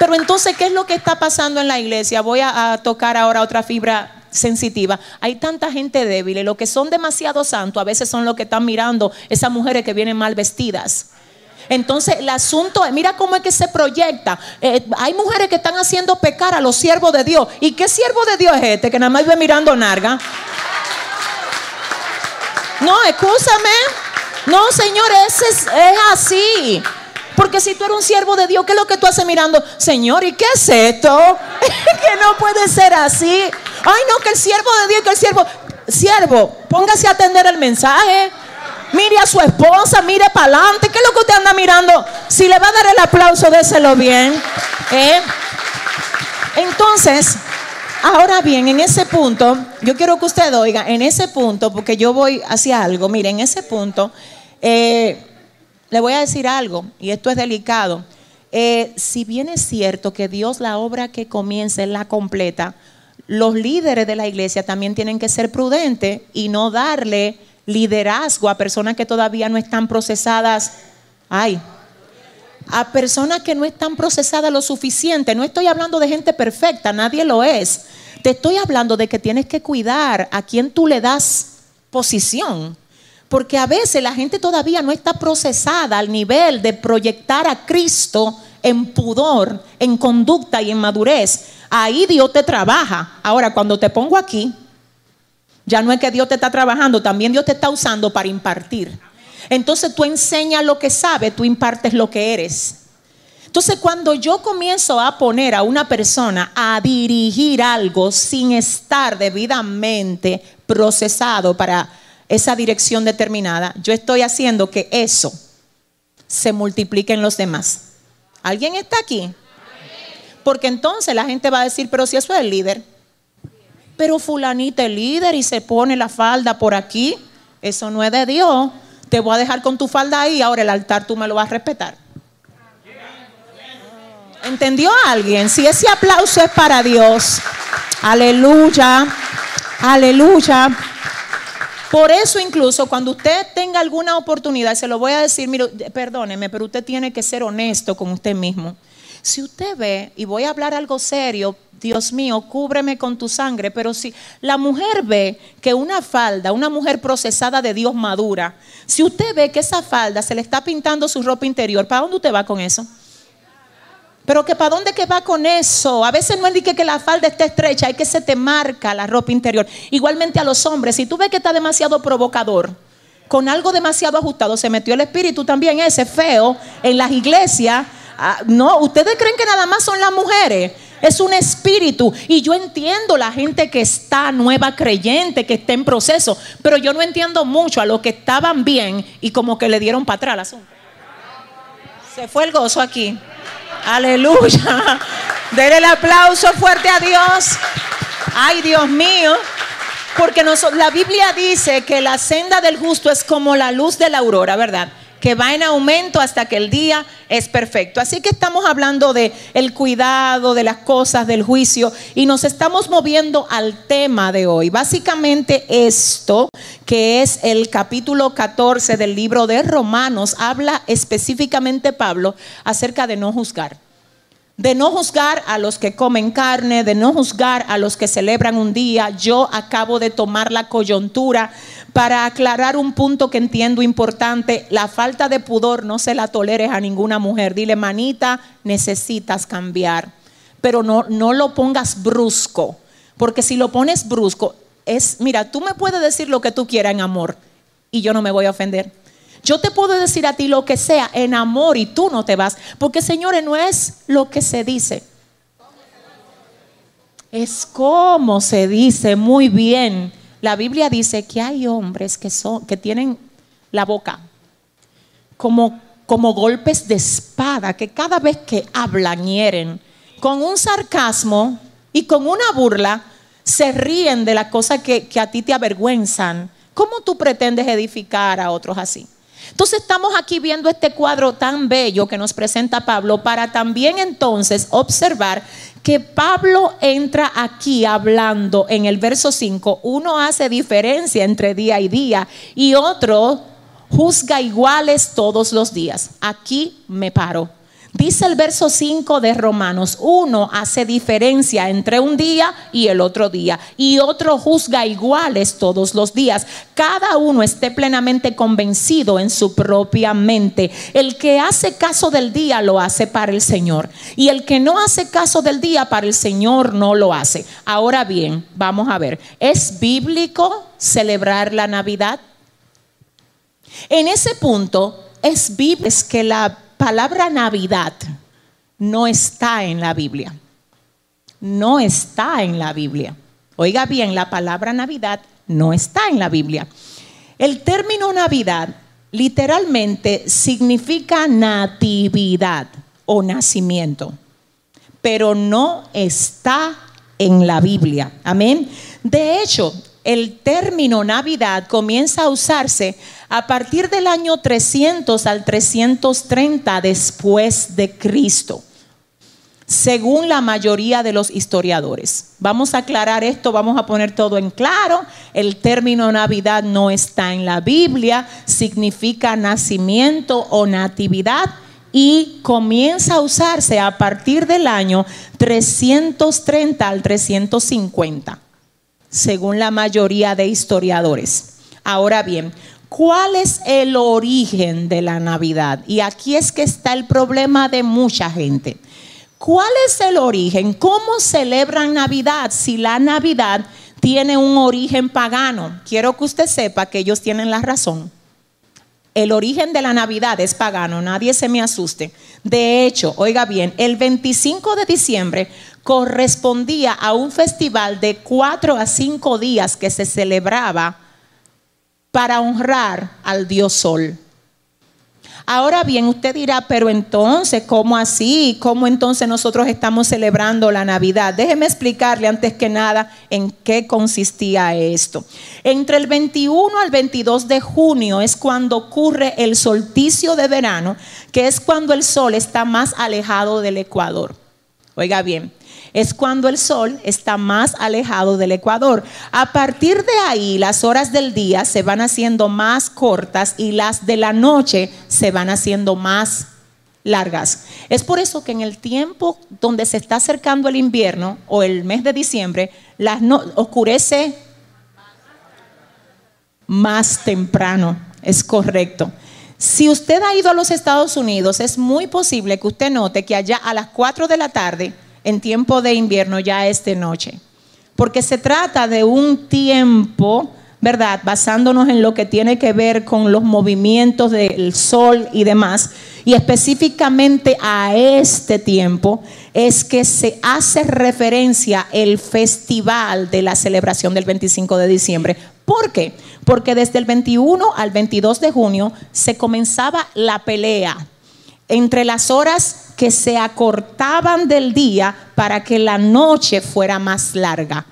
Pero entonces, ¿qué es lo que está pasando en la iglesia? Voy a tocar ahora otra fibra sensitiva. Hay tanta gente débil. Y lo que son demasiado santos a veces son los que están mirando esas mujeres que vienen mal vestidas. Entonces el asunto es, mira cómo es que se proyecta. Eh, hay mujeres que están haciendo pecar a los siervos de Dios. ¿Y qué siervo de Dios es este que nada más ve mirando narga? No, escúchame. No, señores, es, es así. Porque si tú eres un siervo de Dios, ¿qué es lo que tú haces mirando? Señor, ¿y qué es esto? que no puede ser así. Ay, no, que el siervo de Dios, que el siervo. Siervo, póngase a atender el mensaje. Mire a su esposa, mire para adelante. ¿Qué es lo que usted anda mirando? Si le va a dar el aplauso, déselo bien. ¿eh? Entonces, ahora bien, en ese punto, yo quiero que usted oiga, en ese punto, porque yo voy hacia algo, mire, en ese punto, eh, le voy a decir algo, y esto es delicado. Eh, si bien es cierto que Dios la obra que comienza la completa, los líderes de la iglesia también tienen que ser prudentes y no darle liderazgo a personas que todavía no están procesadas. Ay, a personas que no están procesadas lo suficiente. No estoy hablando de gente perfecta, nadie lo es. Te estoy hablando de que tienes que cuidar a quien tú le das posición. Porque a veces la gente todavía no está procesada al nivel de proyectar a Cristo en pudor, en conducta y en madurez. Ahí Dios te trabaja. Ahora, cuando te pongo aquí, ya no es que Dios te está trabajando, también Dios te está usando para impartir. Entonces tú enseñas lo que sabes, tú impartes lo que eres. Entonces, cuando yo comienzo a poner a una persona a dirigir algo sin estar debidamente procesado para esa dirección determinada, yo estoy haciendo que eso se multiplique en los demás. ¿Alguien está aquí? Porque entonces la gente va a decir, pero si eso es el líder, pero fulanita es líder y se pone la falda por aquí, eso no es de Dios. Te voy a dejar con tu falda ahí, ahora el altar tú me lo vas a respetar. ¿Entendió alguien? Si ese aplauso es para Dios, aleluya, aleluya. Por eso incluso cuando usted tenga alguna oportunidad, se lo voy a decir, mire, perdóneme, pero usted tiene que ser honesto con usted mismo. Si usted ve, y voy a hablar algo serio, Dios mío, cúbreme con tu sangre, pero si la mujer ve que una falda, una mujer procesada de Dios madura, si usted ve que esa falda se le está pintando su ropa interior, ¿para dónde usted va con eso? Pero que para dónde que va con eso? A veces no es que, que la falda esté estrecha, hay que se te marca la ropa interior. Igualmente a los hombres, si tú ves que está demasiado provocador, con algo demasiado ajustado, se metió el espíritu también ese feo en las iglesias Ah, no, ustedes creen que nada más son las mujeres. Es un espíritu. Y yo entiendo la gente que está nueva creyente, que está en proceso. Pero yo no entiendo mucho a los que estaban bien y como que le dieron para atrás el asunto. Se fue el gozo aquí. Aleluya. Denle el aplauso fuerte a Dios. Ay, Dios mío. Porque la Biblia dice que la senda del justo es como la luz de la aurora, ¿verdad? Que va en aumento hasta que el día es perfecto. Así que estamos hablando de el cuidado de las cosas, del juicio y nos estamos moviendo al tema de hoy. Básicamente esto, que es el capítulo 14 del libro de Romanos, habla específicamente Pablo acerca de no juzgar de no juzgar a los que comen carne, de no juzgar a los que celebran un día. Yo acabo de tomar la coyuntura para aclarar un punto que entiendo importante. La falta de pudor no se la toleres a ninguna mujer. Dile, manita, necesitas cambiar. Pero no, no lo pongas brusco, porque si lo pones brusco, es, mira, tú me puedes decir lo que tú quieras en amor y yo no me voy a ofender. Yo te puedo decir a ti lo que sea en amor y tú no te vas, porque señores, no es lo que se dice. Es como se dice muy bien. La Biblia dice que hay hombres que son que tienen la boca como como golpes de espada que cada vez que hablan hieren con un sarcasmo y con una burla se ríen de las cosas que, que a ti te avergüenzan. ¿Cómo tú pretendes edificar a otros así? Entonces estamos aquí viendo este cuadro tan bello que nos presenta Pablo para también entonces observar que Pablo entra aquí hablando en el verso 5, uno hace diferencia entre día y día y otro juzga iguales todos los días. Aquí me paro. Dice el verso 5 de Romanos, uno hace diferencia entre un día y el otro día, y otro juzga iguales todos los días. Cada uno esté plenamente convencido en su propia mente. El que hace caso del día lo hace para el Señor, y el que no hace caso del día para el Señor no lo hace. Ahora bien, vamos a ver, ¿es bíblico celebrar la Navidad? En ese punto, es bíblico que la palabra Navidad no está en la Biblia. No está en la Biblia. Oiga bien, la palabra Navidad no está en la Biblia. El término Navidad literalmente significa natividad o nacimiento, pero no está en la Biblia. Amén. De hecho, el término Navidad comienza a usarse a partir del año 300 al 330 después de Cristo, según la mayoría de los historiadores. Vamos a aclarar esto, vamos a poner todo en claro. El término Navidad no está en la Biblia, significa nacimiento o natividad y comienza a usarse a partir del año 330 al 350 según la mayoría de historiadores. Ahora bien, ¿cuál es el origen de la Navidad? Y aquí es que está el problema de mucha gente. ¿Cuál es el origen? ¿Cómo celebran Navidad si la Navidad tiene un origen pagano? Quiero que usted sepa que ellos tienen la razón. El origen de la Navidad es pagano, nadie se me asuste. De hecho, oiga bien, el 25 de diciembre correspondía a un festival de cuatro a cinco días que se celebraba para honrar al dios Sol. Ahora bien, usted dirá, pero entonces, ¿cómo así? ¿Cómo entonces nosotros estamos celebrando la Navidad? Déjeme explicarle antes que nada en qué consistía esto. Entre el 21 al 22 de junio es cuando ocurre el solsticio de verano, que es cuando el sol está más alejado del Ecuador. Oiga bien, es cuando el sol está más alejado del ecuador. A partir de ahí, las horas del día se van haciendo más cortas y las de la noche se van haciendo más largas. Es por eso que en el tiempo donde se está acercando el invierno o el mes de diciembre, las oscurece más temprano. Es correcto. Si usted ha ido a los Estados Unidos, es muy posible que usted note que allá a las 4 de la tarde en tiempo de invierno ya es de noche. Porque se trata de un tiempo, ¿verdad? Basándonos en lo que tiene que ver con los movimientos del sol y demás. Y específicamente a este tiempo es que se hace referencia el festival de la celebración del 25 de diciembre. ¿Por qué? Porque desde el 21 al 22 de junio se comenzaba la pelea entre las horas que se acortaban del día para que la noche fuera más larga.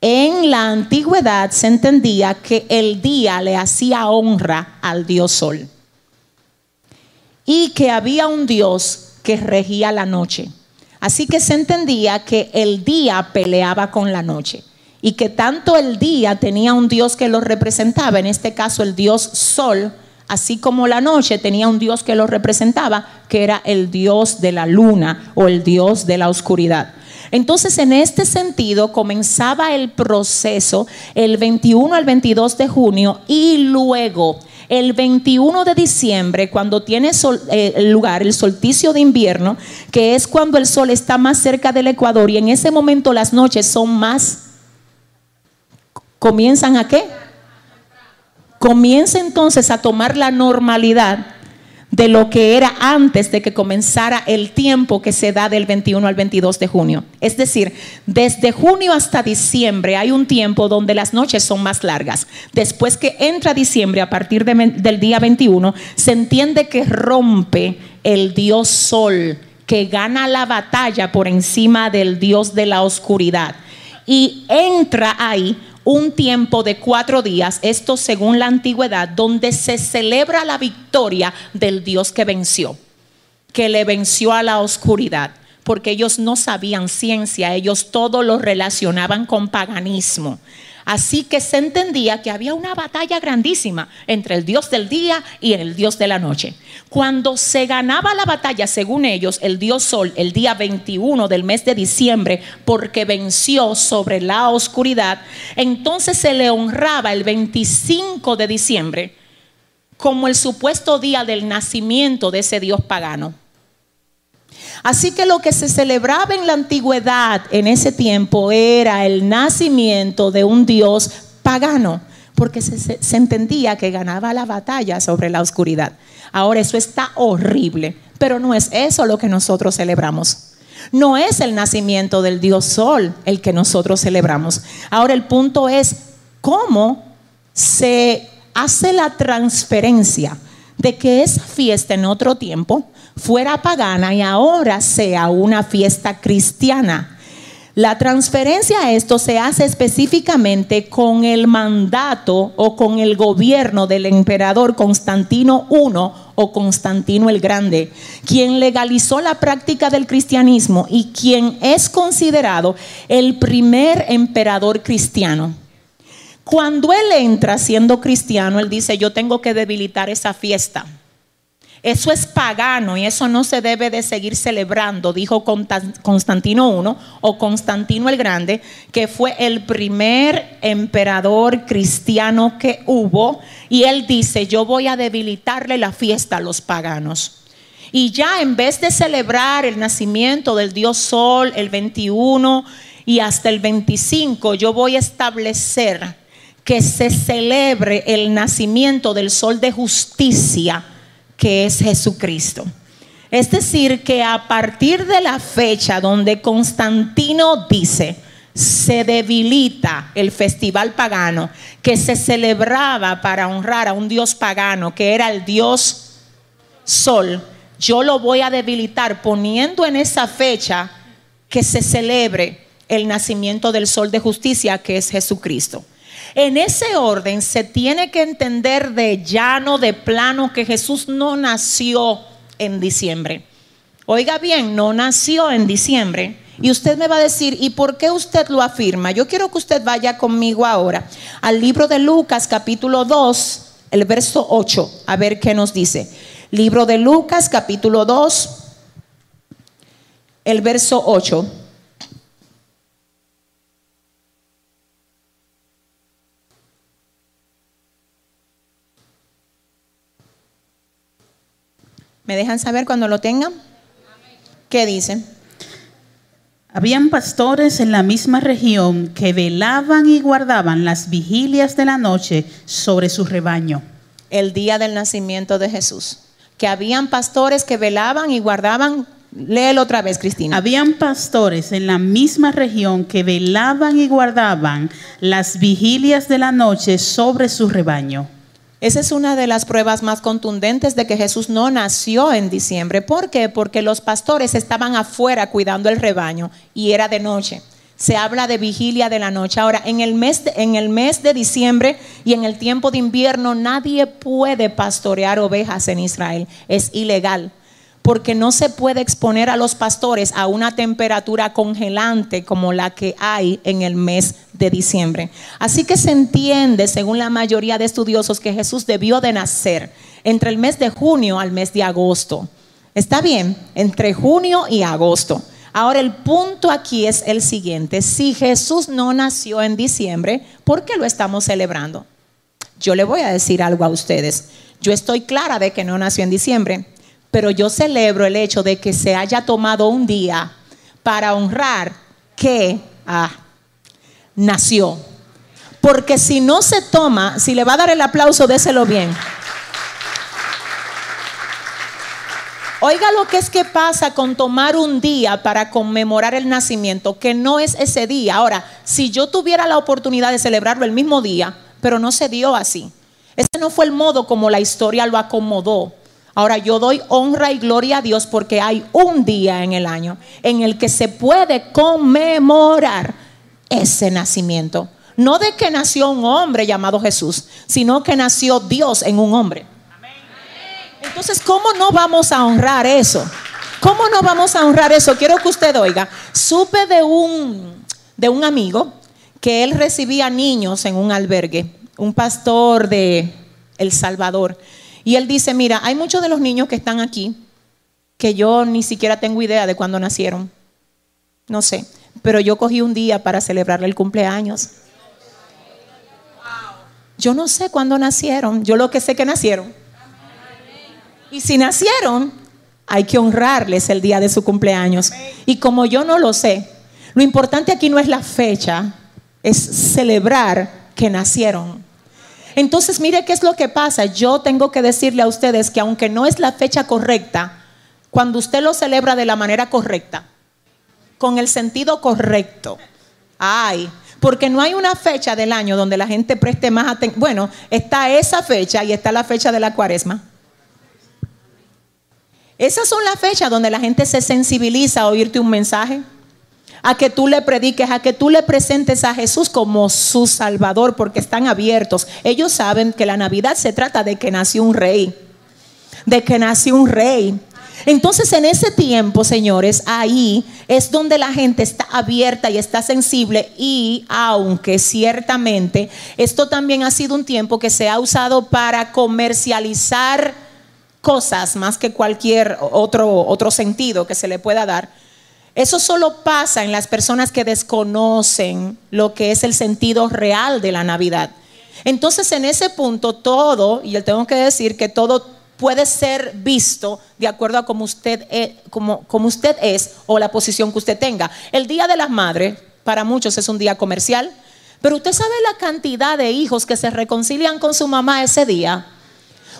En la antigüedad se entendía que el día le hacía honra al dios sol y que había un dios que regía la noche. Así que se entendía que el día peleaba con la noche y que tanto el día tenía un dios que lo representaba, en este caso el dios sol, así como la noche tenía un dios que lo representaba, que era el dios de la luna o el dios de la oscuridad. Entonces, en este sentido, comenzaba el proceso el 21 al 22 de junio y luego el 21 de diciembre, cuando tiene eh, lugar el solsticio de invierno, que es cuando el sol está más cerca del ecuador y en ese momento las noches son más... ¿Comienzan a qué? Comienza entonces a tomar la normalidad de lo que era antes de que comenzara el tiempo que se da del 21 al 22 de junio. Es decir, desde junio hasta diciembre hay un tiempo donde las noches son más largas. Después que entra diciembre, a partir del día 21, se entiende que rompe el dios sol, que gana la batalla por encima del dios de la oscuridad. Y entra ahí un tiempo de cuatro días, esto según la antigüedad, donde se celebra la victoria del Dios que venció, que le venció a la oscuridad, porque ellos no sabían ciencia, ellos todo lo relacionaban con paganismo. Así que se entendía que había una batalla grandísima entre el Dios del día y el Dios de la noche. Cuando se ganaba la batalla, según ellos, el Dios Sol, el día 21 del mes de diciembre, porque venció sobre la oscuridad, entonces se le honraba el 25 de diciembre como el supuesto día del nacimiento de ese Dios pagano. Así que lo que se celebraba en la antigüedad en ese tiempo era el nacimiento de un Dios pagano, porque se, entendía que ganaba la batalla sobre la oscuridad. Ahora eso está horrible, pero no es eso lo que nosotros celebramos. No es el nacimiento del Dios Sol el que nosotros celebramos. Ahora el punto es cómo se hace la transferencia de que esa fiesta en otro tiempo fuera pagana y ahora sea una fiesta cristiana. La transferencia a esto se hace específicamente con el mandato o con el gobierno del emperador Constantino I o Constantino el Grande, quien legalizó la práctica del cristianismo y quien es considerado el primer emperador cristiano. Cuando él entra siendo cristiano, él dice, yo tengo que debilitar esa fiesta eso es pagano y eso no se debe de seguir celebrando, dijo Constantino I o Constantino el Grande, que fue el primer emperador cristiano que hubo. Y él dice, yo voy a debilitarle la fiesta a los paganos. Y ya en vez de celebrar el nacimiento del dios Sol el 21 y hasta el 25, yo voy a establecer que se celebre el nacimiento del sol de justicia, que es Jesucristo. Es decir, que a partir de la fecha donde Constantino dice, se debilita el festival pagano que se celebraba para honrar a un dios pagano, que era el dios sol, yo lo voy a debilitar poniendo en esa fecha que se celebre el nacimiento del sol de justicia, que es Jesucristo. En ese orden se tiene que entender de llano, de plano, que Jesús no nació en diciembre. Oiga bien, no nació en diciembre. Y usted me va a decir, ¿y por qué usted lo afirma? Yo quiero que usted vaya conmigo ahora al libro de Lucas capítulo 2, el verso 8, a ver qué nos dice. Libro de Lucas capítulo 2, el verso 8. ¿Me dejan saber cuando lo tengan? ¿Qué dicen? Habían pastores en la misma región que velaban y guardaban las vigilias de la noche sobre su rebaño. El día del nacimiento de Jesús. Que habían pastores que velaban y guardaban. Léelo otra vez, Cristina. Habían pastores en la misma región que velaban y guardaban las vigilias de la noche sobre su rebaño. Esa es una de las pruebas más contundentes de que Jesús no nació en diciembre. ¿Por qué? Porque los pastores estaban afuera cuidando el rebaño y era de noche. Se habla de vigilia de la noche. Ahora, en el mes de, en el mes de diciembre y en el tiempo de invierno nadie puede pastorear ovejas en Israel. Es ilegal porque no se puede exponer a los pastores a una temperatura congelante como la que hay en el mes de diciembre. Así que se entiende, según la mayoría de estudiosos, que Jesús debió de nacer entre el mes de junio al mes de agosto. ¿Está bien? Entre junio y agosto. Ahora el punto aquí es el siguiente. Si Jesús no nació en diciembre, ¿por qué lo estamos celebrando? Yo le voy a decir algo a ustedes. Yo estoy clara de que no nació en diciembre pero yo celebro el hecho de que se haya tomado un día para honrar que ah, nació. Porque si no se toma, si le va a dar el aplauso, déselo bien. Oiga lo que es que pasa con tomar un día para conmemorar el nacimiento, que no es ese día. Ahora, si yo tuviera la oportunidad de celebrarlo el mismo día, pero no se dio así. Ese no fue el modo como la historia lo acomodó. Ahora yo doy honra y gloria a Dios porque hay un día en el año en el que se puede conmemorar ese nacimiento. No de que nació un hombre llamado Jesús, sino que nació Dios en un hombre. Entonces, ¿cómo no vamos a honrar eso? ¿Cómo no vamos a honrar eso? Quiero que usted oiga. Supe de un, de un amigo que él recibía niños en un albergue, un pastor de El Salvador. Y él dice, mira, hay muchos de los niños que están aquí que yo ni siquiera tengo idea de cuándo nacieron. No sé, pero yo cogí un día para celebrarle el cumpleaños. Yo no sé cuándo nacieron, yo lo que sé que nacieron. Y si nacieron, hay que honrarles el día de su cumpleaños. Y como yo no lo sé, lo importante aquí no es la fecha, es celebrar que nacieron. Entonces, mire qué es lo que pasa. Yo tengo que decirle a ustedes que aunque no es la fecha correcta, cuando usted lo celebra de la manera correcta, con el sentido correcto, ay, porque no hay una fecha del año donde la gente preste más atención. Bueno, está esa fecha y está la fecha de la cuaresma. Esas son las fechas donde la gente se sensibiliza a oírte un mensaje a que tú le prediques, a que tú le presentes a Jesús como su Salvador, porque están abiertos. Ellos saben que la Navidad se trata de que nació un rey, de que nació un rey. Entonces en ese tiempo, señores, ahí es donde la gente está abierta y está sensible y aunque ciertamente esto también ha sido un tiempo que se ha usado para comercializar cosas más que cualquier otro, otro sentido que se le pueda dar, eso solo pasa en las personas que desconocen lo que es el sentido real de la Navidad. Entonces, en ese punto, todo, y yo tengo que decir que todo puede ser visto de acuerdo a cómo usted, es, como, usted es o la posición que usted tenga. El Día de las Madres, para muchos es un día comercial, Pero usted sabe la cantidad de hijos que se reconcilian con su mamá ese día.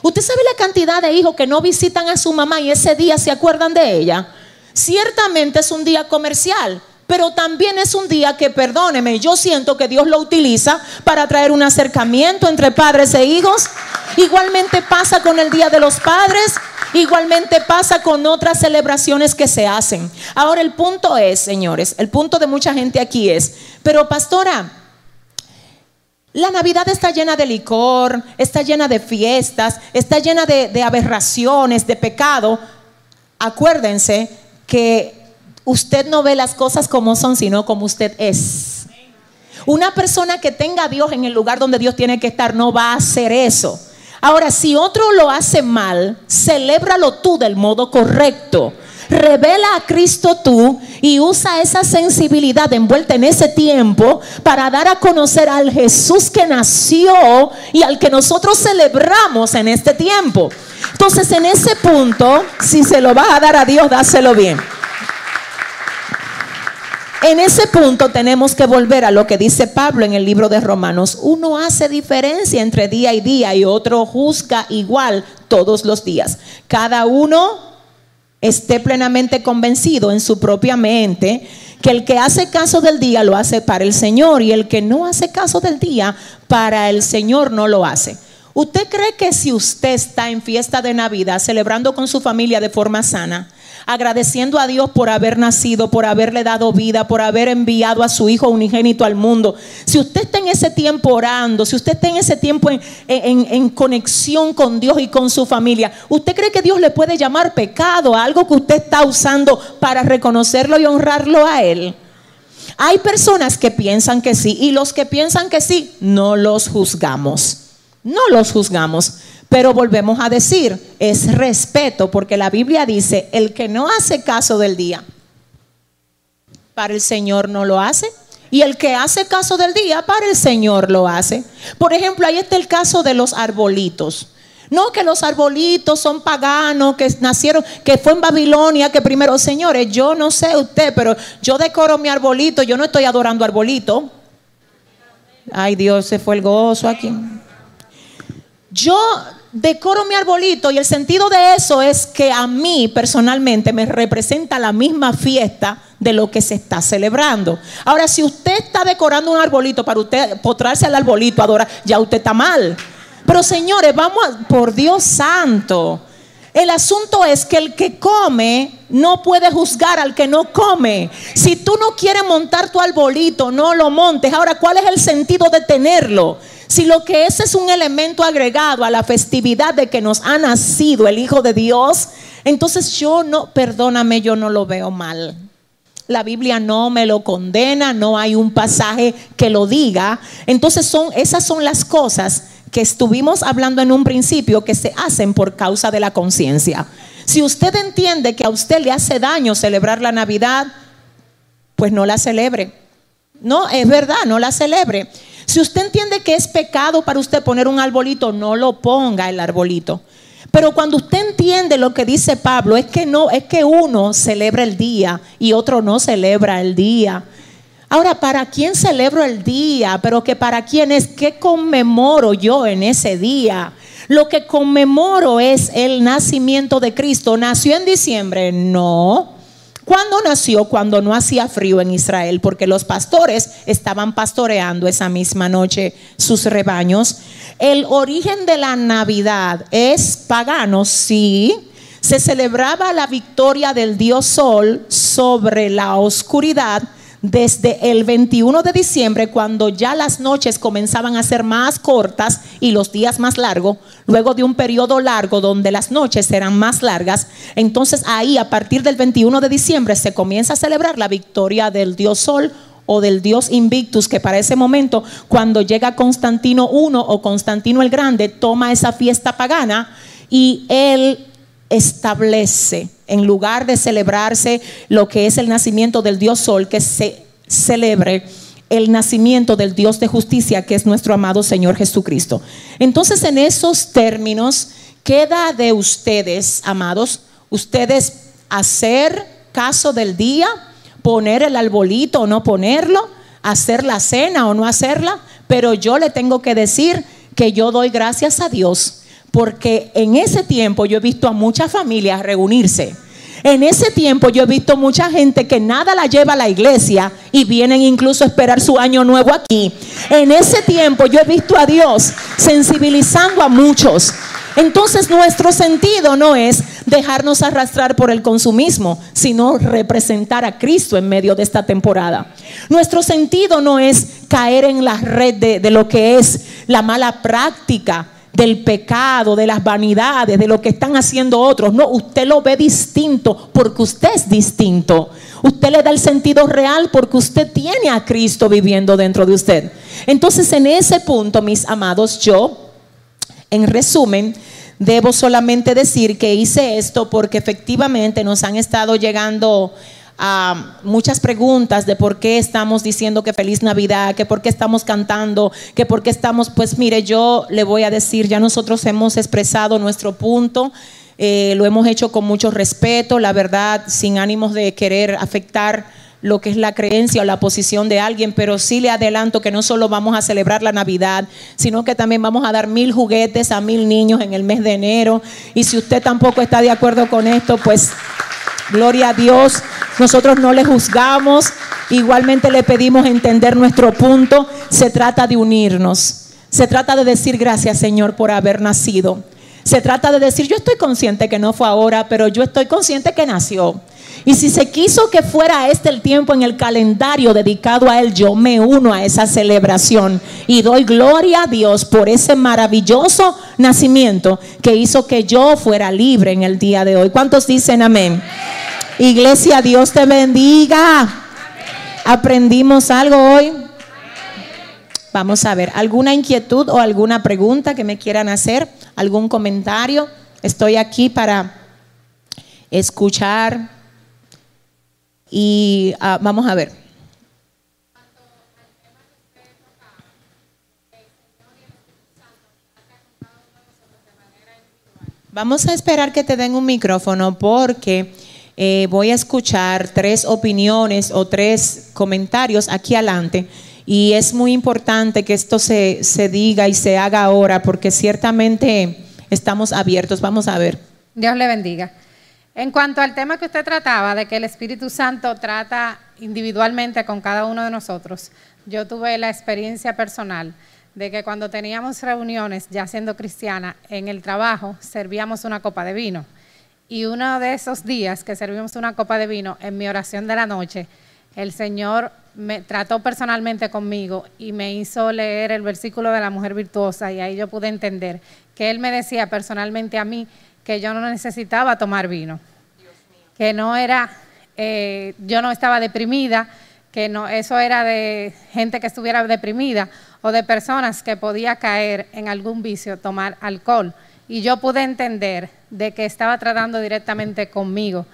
Usted sabe la cantidad de hijos que no visitan a su mamá y ese día se acuerdan de ella. Ciertamente es un día comercial, pero también es un día que, perdóneme, yo siento que Dios lo utiliza para traer un acercamiento entre padres e hijos. Igualmente pasa con el Día de los Padres, igualmente pasa con otras celebraciones que se hacen. Ahora el punto es, señores, el punto de mucha gente aquí es, pero pastora, la Navidad está llena de licor, está llena de fiestas, está llena de, de aberraciones, de pecado. Acuérdense que usted no ve las cosas como son, sino como usted es. Una persona que tenga a Dios en el lugar donde Dios tiene que estar no va a hacer eso. Ahora, si otro lo hace mal, celébralo tú del modo correcto. Revela a Cristo tú y usa esa sensibilidad envuelta en ese tiempo para dar a conocer al Jesús que nació y al que nosotros celebramos en este tiempo. Entonces, en ese punto, si se lo vas a dar a Dios, dáselo bien. En ese punto tenemos que volver a lo que dice Pablo en el libro de Romanos. Uno hace diferencia entre día y día y otro juzga igual todos los días. Cada uno esté plenamente convencido en su propia mente que el que hace caso del día lo hace para el Señor y el que no hace caso del día para el Señor no lo hace. ¿Usted cree que si usted está en fiesta de Navidad celebrando con su familia de forma sana, agradeciendo a Dios por haber nacido, por haberle dado vida, por haber enviado a su Hijo unigénito al mundo. Si usted está en ese tiempo orando, si usted está en ese tiempo en, en, conexión con Dios y con su familia, ¿usted cree que Dios le puede llamar pecado algo que usted está usando para reconocerlo y honrarlo a Él? Hay personas que piensan que sí y los que piensan que sí, no los juzgamos. No los juzgamos. Pero volvemos a decir, es respeto, porque la Biblia dice, el que no hace caso del día, para el Señor no lo hace. Y el que hace caso del día, para el Señor lo hace. Por ejemplo, ahí está el caso de los arbolitos. No que los arbolitos son paganos, que nacieron, que fue en Babilonia, que primero, señores, yo no sé usted, pero yo decoro mi arbolito, yo no estoy adorando arbolito. Ay Dios, se fue el gozo aquí. Yo decoro mi arbolito y el sentido de eso es que a mí personalmente me representa la misma fiesta de lo que se está celebrando. Ahora, si usted está decorando un arbolito para usted postrarse al arbolito, adorar, ya usted está mal. Pero señores, vamos a, por Dios santo. El asunto es que el que come no puede juzgar al que no come. Si tú no quieres montar tu arbolito, no lo montes. Ahora, ¿cuál es el sentido de tenerlo? Si lo que es es un elemento agregado a la festividad de que nos ha nacido el Hijo de Dios, entonces yo no, perdóname, yo no lo veo mal. La Biblia no me lo condena, no hay un pasaje que lo diga. Entonces son esas son las cosas que estuvimos hablando en un principio que se hacen por causa de la conciencia. Si usted entiende que a usted le hace daño celebrar la Navidad, pues no la celebre. No, es verdad, no la celebre. Si usted entiende que es pecado para usted poner un arbolito, no lo ponga el arbolito. Pero cuando usted entiende lo que dice Pablo, es que no, es que uno celebra el día y otro no celebra el día. Ahora, ¿para quién celebro el día? Pero que para quién es, ¿qué conmemoro yo en ese día? Lo que conmemoro es el nacimiento de Cristo. ¿Nació en diciembre? No. ¿Cuándo nació? Cuando no hacía frío en Israel, porque los pastores estaban pastoreando esa misma noche sus rebaños. El origen de la Navidad es pagano, sí. Se celebraba la victoria del dios Sol sobre la oscuridad desde el 21 de diciembre, cuando ya las noches comenzaban a ser más cortas y los días más largos, luego de un periodo largo donde las noches eran más largas, entonces ahí a partir del 21 de diciembre se comienza a celebrar la victoria del dios Sol o del dios Invictus, que para ese momento, cuando llega Constantino I o Constantino el Grande, toma esa fiesta pagana y él establece, en lugar de celebrarse lo que es el nacimiento del Dios Sol, que se celebre el nacimiento del Dios de justicia, que es nuestro amado Señor Jesucristo. Entonces, en esos términos, queda de ustedes, amados, ustedes hacer caso del día, poner el arbolito o no ponerlo. hacer la cena o no hacerla, pero yo le tengo que decir que yo doy gracias a Dios, porque en ese tiempo yo he visto a muchas familias reunirse. En ese tiempo yo he visto mucha gente que nada la lleva a la iglesia y vienen incluso a esperar su año nuevo aquí. En ese tiempo yo he visto a Dios sensibilizando a muchos. Entonces nuestro sentido no es dejarnos arrastrar por el consumismo, sino representar a Cristo en medio de esta temporada. Nuestro sentido no es caer en la red de, lo que es la mala práctica del pecado, de las vanidades, de lo que están haciendo otros. No, usted lo ve distinto porque usted es distinto. Usted le da el sentido real porque usted tiene a Cristo viviendo dentro de usted. Entonces, en ese punto, mis amados, yo en resumen, debo solamente decir que hice esto porque efectivamente nos han estado llegando a muchas preguntas de por qué estamos diciendo que feliz Navidad, que por qué estamos cantando, que por qué estamos, pues mire, yo le voy a decir, ya nosotros hemos expresado nuestro punto. Eh, lo hemos hecho con mucho respeto, la verdad, sin ánimos de querer afectar lo que es la creencia o la posición de alguien, pero sí le adelanto que no solo vamos a celebrar la Navidad, sino que también vamos a dar mil juguetes a mil niños en el mes de enero. Y si usted tampoco está de acuerdo con esto, pues gloria a Dios, nosotros no le juzgamos, igualmente le pedimos entender nuestro punto, se trata de unirnos, se trata de decir gracias Señor por haber nacido. Se trata de decir, yo estoy consciente que no fue ahora, pero yo estoy consciente que nació. Y si se quiso que fuera este el tiempo en el calendario dedicado a Él, yo me uno a esa celebración y doy gloria a Dios por ese maravilloso nacimiento que hizo que yo fuera libre en el día de hoy. ¿Cuántos dicen amén? Iglesia, Dios te bendiga. ¿Aprendimos algo hoy? Vamos a ver, ¿alguna inquietud o alguna pregunta que me quieran hacer? ¿Algún comentario? Estoy aquí para escuchar y ah, vamos a ver. Vamos a esperar que te den un micrófono porque eh, voy a escuchar tres opiniones o tres comentarios aquí adelante. Y es muy importante que esto se, se diga y se haga ahora porque ciertamente estamos abiertos. Vamos a ver. Dios le bendiga. En cuanto al tema que usted trataba, de que el Espíritu Santo trata individualmente con cada uno de nosotros, yo tuve la experiencia personal de que cuando teníamos reuniones, ya siendo cristiana, en el trabajo, servíamos una copa de vino. Y uno de esos días que servimos una copa de vino, en mi oración de la noche, el Señor me trató personalmente conmigo y me hizo leer el versículo de la mujer virtuosa y ahí yo pude entender que Él me decía personalmente a mí que yo no necesitaba tomar vino, que no era, eh, yo no estaba deprimida, que no, eso era de gente que estuviera deprimida o de personas que podía caer en algún vicio, tomar alcohol. Y yo pude entender de que estaba tratando directamente conmigo.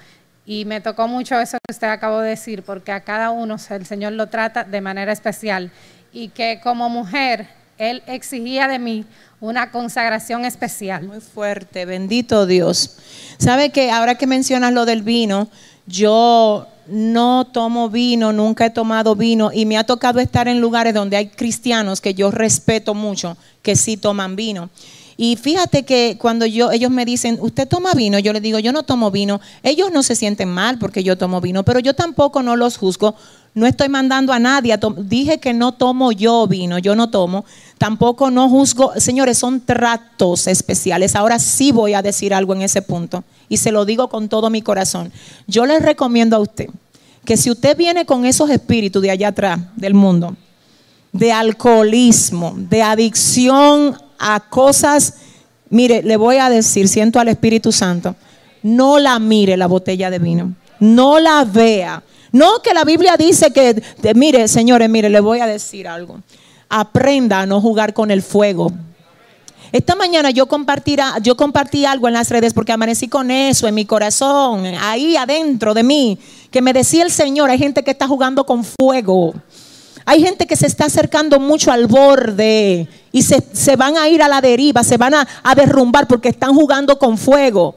Y me tocó mucho eso que usted acabó de decir, porque a cada uno el Señor lo trata de manera especial. Y que como mujer, Él exigía de mí una consagración especial. Muy fuerte, bendito Dios. ¿Sabe que ahora que mencionas lo del vino, yo no tomo vino, nunca he tomado vino y me ha tocado estar en lugares donde hay cristianos que yo respeto mucho, que sí toman vino. Y fíjate que cuando yo, ellos me dicen, ¿usted toma vino? Yo les digo, yo no tomo vino. Ellos no se sienten mal porque yo tomo vino, pero yo tampoco no los juzgo. No estoy mandando a nadie. dije que no tomo yo vino, yo no tomo. Tampoco no juzgo. Señores, son tratos especiales. Ahora sí voy a decir algo en ese punto. Y se lo digo con todo mi corazón. Yo les recomiendo a usted que si usted viene con esos espíritus de allá atrás del mundo, de alcoholismo, de adicción a cosas, mire, le voy a decir, siento al Espíritu Santo, no la mire la botella de vino, no la vea no que la Biblia dice que, mire, señores, mire, le voy a decir algo. Aprenda a no jugar con el fuego. Esta mañana yo, yo compartí algo en las redes porque amanecí con eso en mi corazón, ahí adentro de mí, que me decía el Señor, hay gente que está jugando con fuego. Hay gente que se está acercando mucho al borde y se, van a ir a la deriva, se van a, a derrumbar porque están jugando con fuego.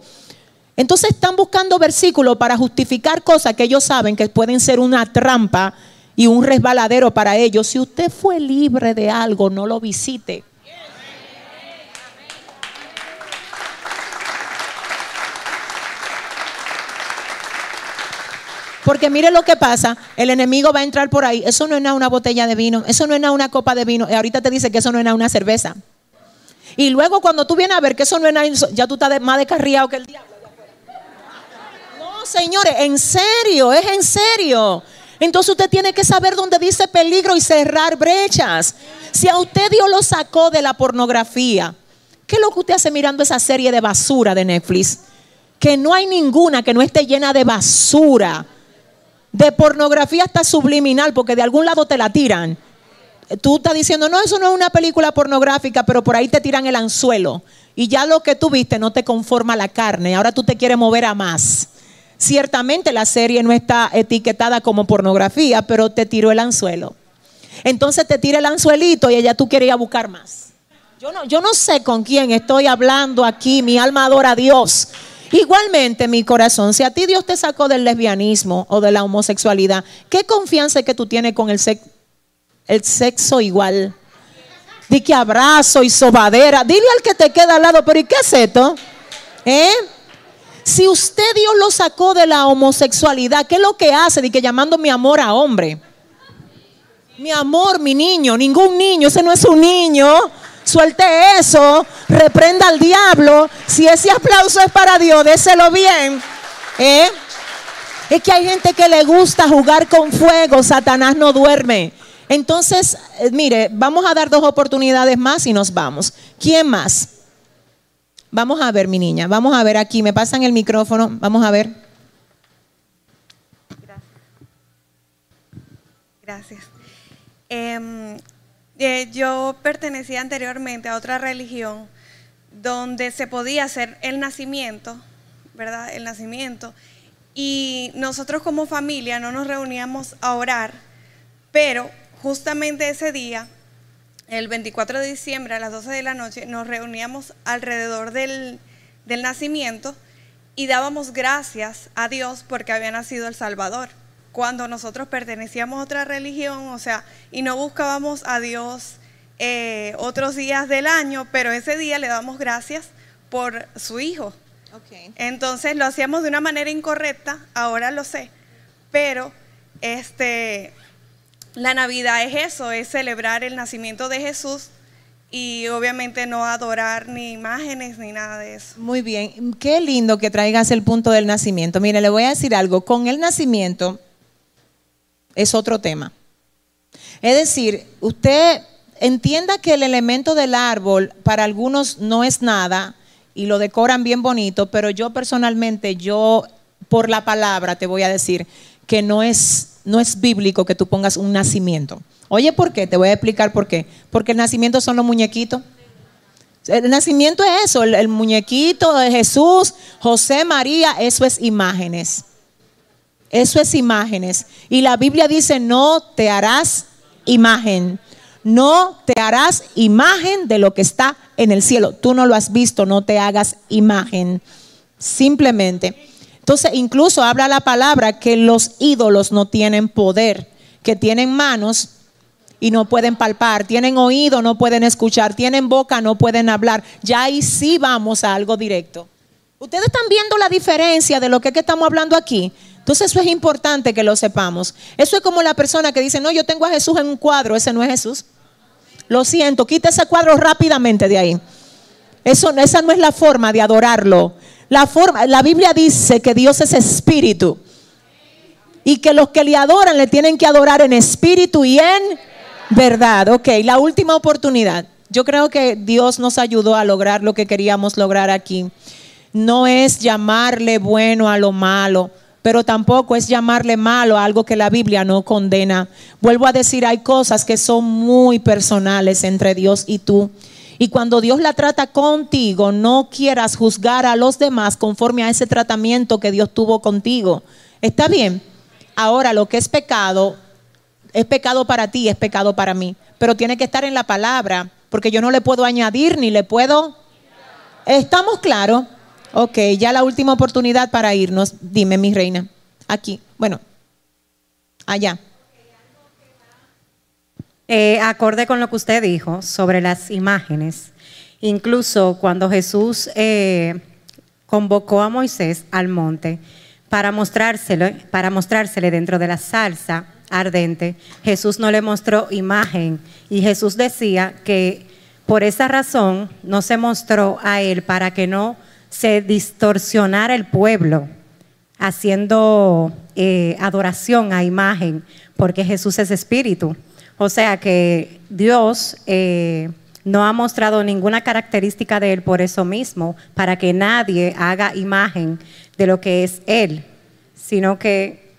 Entonces están buscando versículos para justificar cosas que ellos saben que pueden ser una trampa y un resbaladero para ellos. Si usted fue libre de algo, no lo visite. Porque mire lo que pasa, el enemigo va a entrar por ahí. Eso no es nada una botella de vino, eso no es nada una copa de vino. Y ahorita te dice que eso no es nada una cerveza. Y luego cuando tú vienes a ver que eso no es nada, ya tú estás más descarriado que el diablo. No, señores, en serio, es en serio. Entonces usted tiene que saber dónde dice peligro y cerrar brechas. Si a usted Dios lo sacó de la pornografía, ¿qué es lo que usted hace mirando esa serie de basura de Netflix? Que no hay ninguna que no esté llena de basura de pornografía hasta subliminal, porque de algún lado te la tiran. Tú estás diciendo, no, eso no es una película pornográfica, pero por ahí te tiran el anzuelo. Y ya lo que tú viste no te conforma la carne, ahora tú te quieres mover a más. Ciertamente la serie no está etiquetada como pornografía, pero te tiró el anzuelo. Entonces te tira el anzuelito y ella tú quieres ir a buscar más. Yo no, yo no sé con quién estoy hablando aquí, mi alma adora a Dios. Igualmente, mi corazón, si a ti Dios te sacó del lesbianismo o de la homosexualidad, ¿qué confianza es que tú tienes con el, el sexo igual? Di que abrazo y sobadera. Dile al que te queda al lado, pero ¿y qué es esto? ¿Eh? Si usted Dios lo sacó de la homosexualidad, ¿qué es lo que hace? Di que llamando mi amor a hombre. Mi amor, mi niño, ningún niño, ese no es un niño. Suelte eso, reprenda al diablo. Si ese aplauso es para Dios, déselo bien. ¿eh? Es que hay gente que le gusta jugar con fuego, Satanás no duerme. Entonces, eh, mire, vamos a dar dos oportunidades más y nos vamos. ¿Quién más? Vamos a ver, mi niña, vamos a ver aquí, me pasan el micrófono, vamos a ver. Gracias. Gracias. Em, yo pertenecía anteriormente a otra religión donde se podía hacer el nacimiento, ¿verdad? El nacimiento. Y nosotros como familia no nos reuníamos a orar, pero justamente ese día, el 24 de diciembre a las 12 de la noche, nos reuníamos alrededor del, del nacimiento y dábamos gracias a Dios porque había nacido el Salvador cuando nosotros pertenecíamos a otra religión, o sea, y no buscábamos a Dios eh, otros días del año, pero ese día le damos gracias por su hijo. Entonces lo hacíamos de una manera incorrecta, ahora lo sé, pero este, la Navidad es eso, es celebrar el nacimiento de Jesús y obviamente no adorar ni imágenes ni nada de eso. Muy bien, qué lindo que traigas el punto del nacimiento. Mire, le voy a decir algo, con el nacimiento es otro tema. Es decir, usted entienda que el elemento del árbol para algunos no es nada y lo decoran bien bonito, pero yo personalmente, yo por la palabra te voy a decir que no es, no es bíblico que tú pongas un nacimiento. Oye, ¿por qué? Te voy a explicar por qué. Porque el nacimiento son los muñequitos. El nacimiento es eso, el, el muñequito de Jesús, José, María, eso es imágenes. Eso es imágenes. Y la Biblia dice, no te harás imagen. No te harás imagen de lo que está en el cielo. Tú no lo has visto, no te hagas imagen. Simplemente. Entonces, incluso habla la palabra que los ídolos no tienen poder, que tienen manos y no pueden palpar, tienen oído, no pueden escuchar, tienen boca, no pueden hablar. Ya ahí sí vamos a algo directo. Ustedes están viendo la diferencia de lo que, que estamos hablando aquí. Entonces eso es importante que lo sepamos. Eso es como la persona que dice, no, yo tengo a Jesús en un cuadro, ese no es Jesús. Lo siento, quita ese cuadro rápidamente de ahí. Eso, esa no es la forma de adorarlo. La, forma, la Biblia dice que Dios es espíritu. Y que los que le adoran le tienen que adorar en espíritu y en verdad. Ok, la última oportunidad. Yo creo que Dios nos ayudó a lograr lo que queríamos lograr aquí. No es llamarle bueno a lo malo pero tampoco es llamarle malo a algo que la Biblia no condena. Vuelvo a decir, hay cosas que son muy personales entre Dios y tú. Y cuando Dios la trata contigo, no quieras juzgar a los demás conforme a ese tratamiento que Dios tuvo contigo. ¿Está bien? Ahora, lo que es pecado, es pecado para ti, es pecado para mí. Pero tiene que estar en la palabra, porque yo no le puedo añadir ni le puedo... ¿Estamos claros? Ok, ya la última oportunidad para irnos. Dime, mi reina. Aquí. Bueno, allá. eh, acorde con lo que usted dijo sobre las imágenes, incluso cuando Jesús eh, convocó a Moisés al monte para mostrárselo, para mostrársele dentro de la salsa ardente, Jesús no le mostró imagen y Jesús decía que por esa razón no se mostró a él para que no se distorsionara el pueblo haciendo eh, adoración a imagen, porque Jesús es espíritu. O sea que Dios eh, no ha mostrado ninguna característica de Él por eso mismo, para que nadie haga imagen de lo que es Él, sino que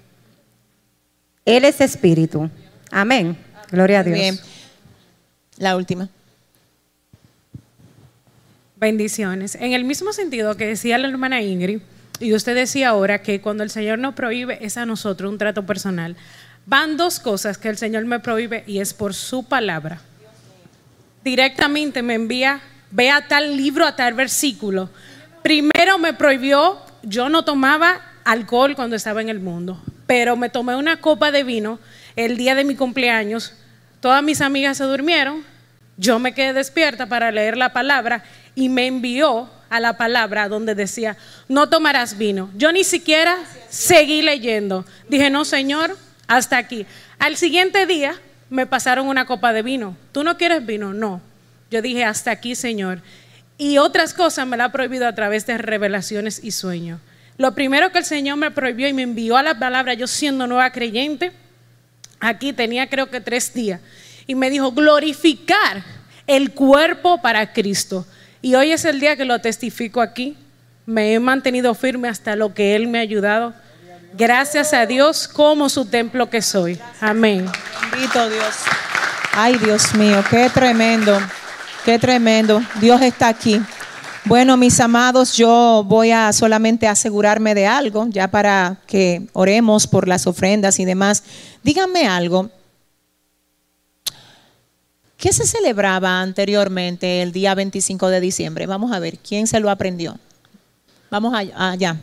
Él es espíritu. Amén. Gloria a Dios. La última. Bendiciones. En el mismo sentido que decía la hermana Ingrid, y usted decía ahora que cuando el Señor nos prohíbe es a nosotros un trato personal, van dos cosas que el Señor me prohíbe y es por su palabra. Directamente me envía, ve a tal libro, a tal versículo. Primero me prohibió, yo no tomaba alcohol cuando estaba en el mundo, pero me tomé una copa de vino el día de mi cumpleaños. Todas mis amigas se durmieron, yo me quedé despierta para leer la palabra y me envió a la palabra donde decía, no tomarás vino. Yo ni siquiera seguí leyendo. Dije, no, Señor, hasta aquí. Al siguiente día me pasaron una copa de vino. ¿Tú no quieres vino? No. Yo dije, hasta aquí, Señor. Y otras cosas me la ha prohibido a través de revelaciones y sueños. Lo primero que el Señor me prohibió y me envió a la palabra, yo siendo nueva creyente, aquí tenía creo que tres días, y me dijo, glorificar el cuerpo para Cristo. Y hoy es el día que lo testifico aquí. Me he mantenido firme hasta lo que Él me ha ayudado. Gracias a Dios como su templo que soy. Amén. Bendito Dios. Ay, Dios mío, qué tremendo, qué tremendo. Dios está aquí. Bueno, mis amados, yo voy a solamente asegurarme de algo, ya para que oremos por las ofrendas y demás. Díganme algo. ¿Qué se celebraba anteriormente el día 25 de diciembre? Vamos a ver, ¿quién se lo aprendió? Vamos allá.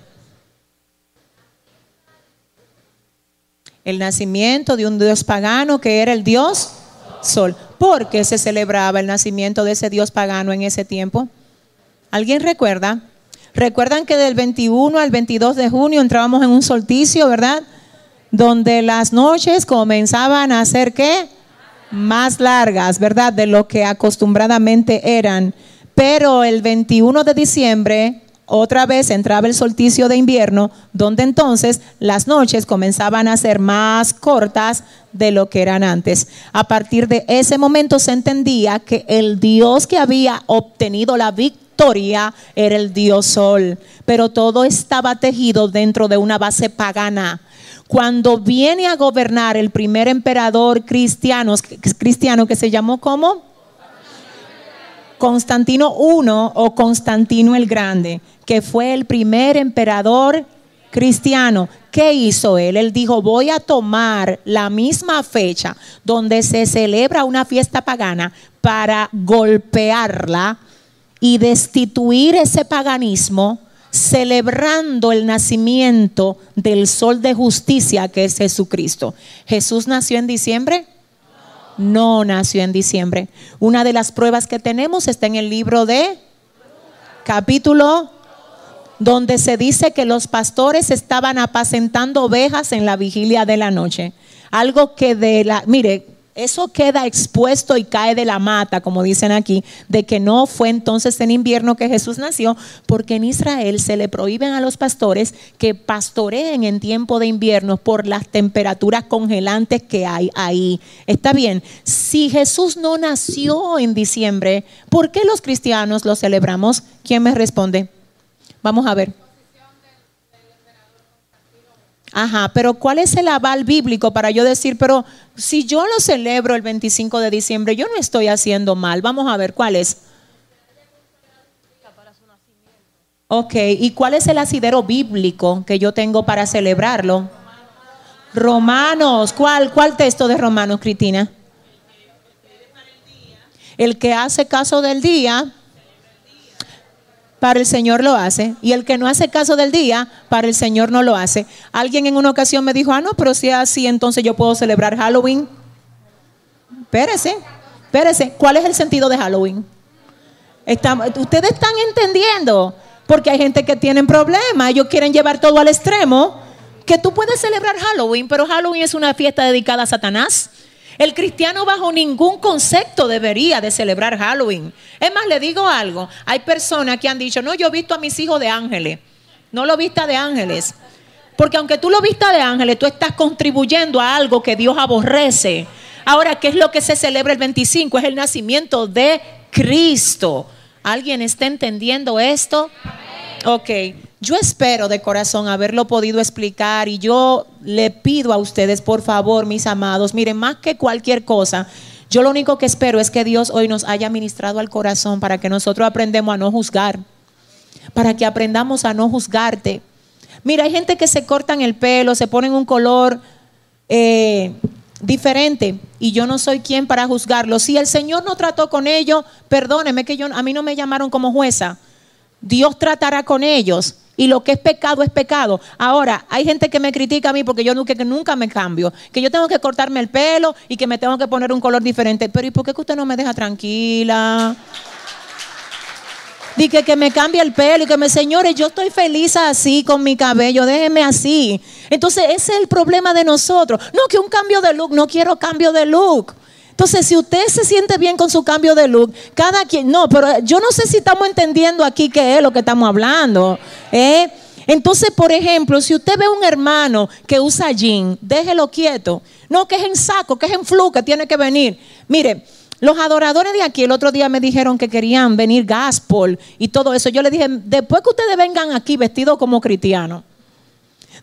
El nacimiento de un dios pagano que era el dios sol. ¿Por qué se celebraba el nacimiento de ese dios pagano en ese tiempo? ¿Alguien recuerda? Recuerdan que del 21 al 22 de junio entrábamos en un solsticio, ¿verdad? Donde las noches comenzaban a ser qué? Más largas, ¿verdad? De lo que acostumbradamente eran. Pero el 21 de diciembre otra vez entraba el solsticio de invierno, donde entonces las noches comenzaban a ser más cortas de lo que eran antes. A partir de ese momento se entendía que el Dios que había obtenido la victoria era el Dios Sol, pero todo estaba tejido dentro de una base pagana cuando viene a gobernar el primer emperador cristiano, cristiano que se llamó como Constantino I o Constantino el Grande, que fue el primer emperador cristiano. ¿Qué hizo él? Él dijo, voy a tomar la misma fecha donde se celebra una fiesta pagana para golpearla y destituir ese paganismo celebrando el nacimiento del sol de justicia que es Jesucristo. ¿Jesús nació en diciembre? no nació en diciembre. Una de las pruebas que tenemos está en el libro de capítulo donde se dice que los pastores estaban apacentando ovejas en la vigilia de la noche. Algo que de la, mire, eso queda expuesto y cae de la mata, como dicen aquí, de que no fue entonces en invierno que Jesús nació, porque en Israel se le prohíben a los pastores que pastoreen en tiempo de invierno por las temperaturas congelantes que hay ahí. Está bien, si Jesús no nació en diciembre, ¿por qué los cristianos lo celebramos? ¿Quién me responde? Vamos a ver. Ajá, pero ¿cuál es el aval bíblico para yo decir, pero si yo lo celebro el 25 de diciembre, yo no estoy haciendo mal? Vamos a ver, ¿cuál es? Ok, ¿y cuál es el asidero bíblico que yo tengo para celebrarlo? Romanos, ¿cuál, cuál texto de Romanos, Cristina? El que hace caso del día, para el Señor lo hace. Y el que no hace caso del día, para el Señor no lo hace. Alguien en una ocasión me dijo, ah, no, pero si es así, entonces yo puedo celebrar Halloween. Espérese, espérese. ¿Cuál es el sentido de Halloween? Estamos- Ustedes están entendiendo, porque hay gente que tienen problemas, ellos quieren llevar todo al extremo, que tú puedes celebrar Halloween, pero Halloween es una fiesta dedicada a Satanás. El cristiano bajo ningún concepto debería de celebrar Halloween. Es más, le digo algo, hay personas que han dicho, no, yo he visto a mis hijos de ángeles, no lo vista de ángeles. Porque aunque tú lo vistas de ángeles, tú estás contribuyendo a algo que Dios aborrece. Ahora, ¿qué es lo que se celebra el 25? Es el nacimiento de Cristo. ¿Alguien está entendiendo esto? Ok, yo espero de corazón haberlo podido explicar y yo le pido a ustedes, por favor, mis amados, miren, más que cualquier cosa, yo lo único que espero es que Dios hoy nos haya ministrado al corazón para que nosotros aprendamos a no juzgar, para que aprendamos a no juzgarte. Mira, hay gente que se cortan el pelo, se ponen un color eh, diferente y yo no soy quien para juzgarlo. Si el Señor no trató con ellos, perdóneme que yo, a mí no me llamaron como jueza. Dios tratará con ellos. Y lo que es pecado es pecado. Ahora, hay gente que me critica a mí porque yo nunca, nunca me cambio. Que yo tengo que cortarme el pelo y que me tengo que poner un color diferente. Pero ¿y por qué que usted no me deja tranquila? Dije que me cambie el pelo y que me, señores, yo estoy feliz así con mi cabello, déjeme así. Entonces, ese es el problema de nosotros. No, que un cambio de look, no quiero cambio de look. Entonces, si usted se siente bien con su cambio de look, cada quien, no, pero yo no sé si estamos entendiendo aquí qué es lo que estamos hablando. ¿eh? Entonces, por ejemplo, si usted ve un hermano que usa jean, déjelo quieto. No, que es en saco, que es en flu, que tiene que venir. Mire, los adoradores de aquí el otro día me dijeron que querían venir gospel y todo eso. Yo le dije, después que ustedes vengan aquí vestidos como cristianos,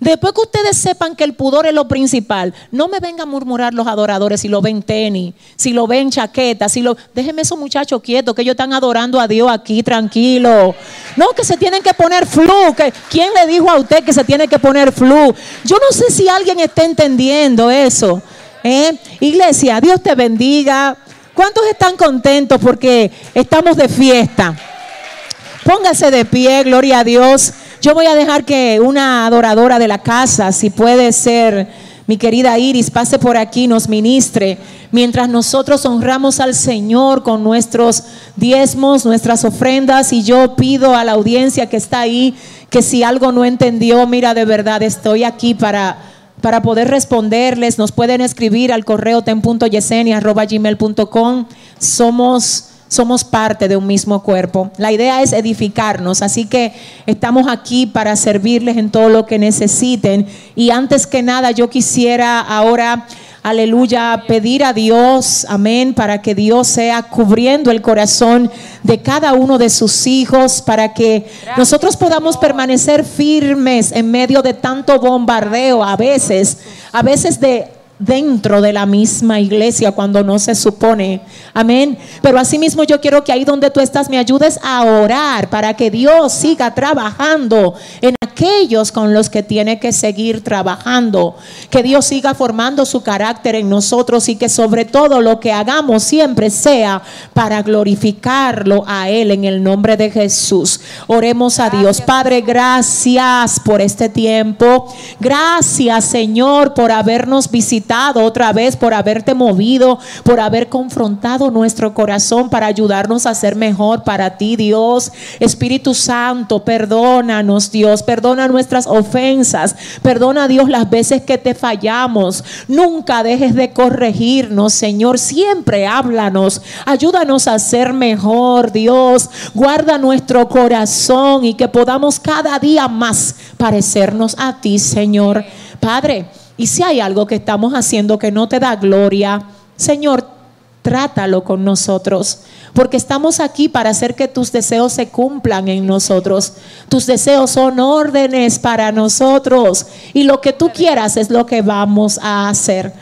después que ustedes sepan que el pudor es lo principal, no me vengan a murmurar los adoradores si lo ven tenis, si lo ven chaqueta, si lo... Déjenme esos muchachos quietos, que ellos están adorando a Dios aquí, tranquilo. No, que se tienen que poner flu. Que, ¿Quién le dijo a usted que se tiene que poner flu? Yo no sé si alguien está entendiendo eso. ¿eh? Iglesia, Dios te bendiga. ¿Cuántos están contentos porque estamos de fiesta? Póngase de pie, gloria a Dios. Yo voy a dejar que una adoradora de la casa, si puede ser mi querida Iris, pase por aquí, nos ministre, mientras nosotros honramos al Señor con nuestros diezmos, nuestras ofrendas, y yo pido a la audiencia que está ahí que si algo no entendió, mira, de verdad estoy aquí para para poder responderles, nos pueden escribir al correo ten.yesenia.gmail.com. Somos, somos parte de un mismo cuerpo. La idea es edificarnos, así que estamos aquí para servirles en todo lo que necesiten. Y antes que nada, yo quisiera ahora aleluya, pedir a Dios, amén, para que Dios sea cubriendo el corazón de cada uno de sus hijos, para que nosotros podamos permanecer firmes en medio de tanto bombardeo, a veces, a veces de dentro de la misma iglesia cuando no se supone. Amén. Pero asimismo yo quiero que ahí donde tú estás me ayudes a orar para que Dios siga trabajando en aquellos con los que tiene que seguir trabajando. Que Dios siga formando su carácter en nosotros y que sobre todo lo que hagamos siempre sea para glorificarlo a Él en el nombre de Jesús. Oremos a Dios. Padre, gracias por este tiempo. Gracias Señor por habernos otra vez, por haberte movido, por haber confrontado nuestro corazón para ayudarnos a ser mejor para ti, Dios. Espíritu Santo, perdónanos, Dios. Perdona nuestras ofensas. Perdona, Dios, las veces que te fallamos. Nunca dejes de corregirnos, Señor. Siempre háblanos. Ayúdanos a ser mejor, Dios. Guarda nuestro corazón y que podamos cada día más parecernos a ti, Señor. Padre, y si hay algo que estamos haciendo que no te da gloria, Señor, trátalo con nosotros, porque estamos aquí para hacer que tus deseos se cumplan en nosotros. Tus deseos son órdenes para nosotros y lo que tú quieras es lo que vamos a hacer.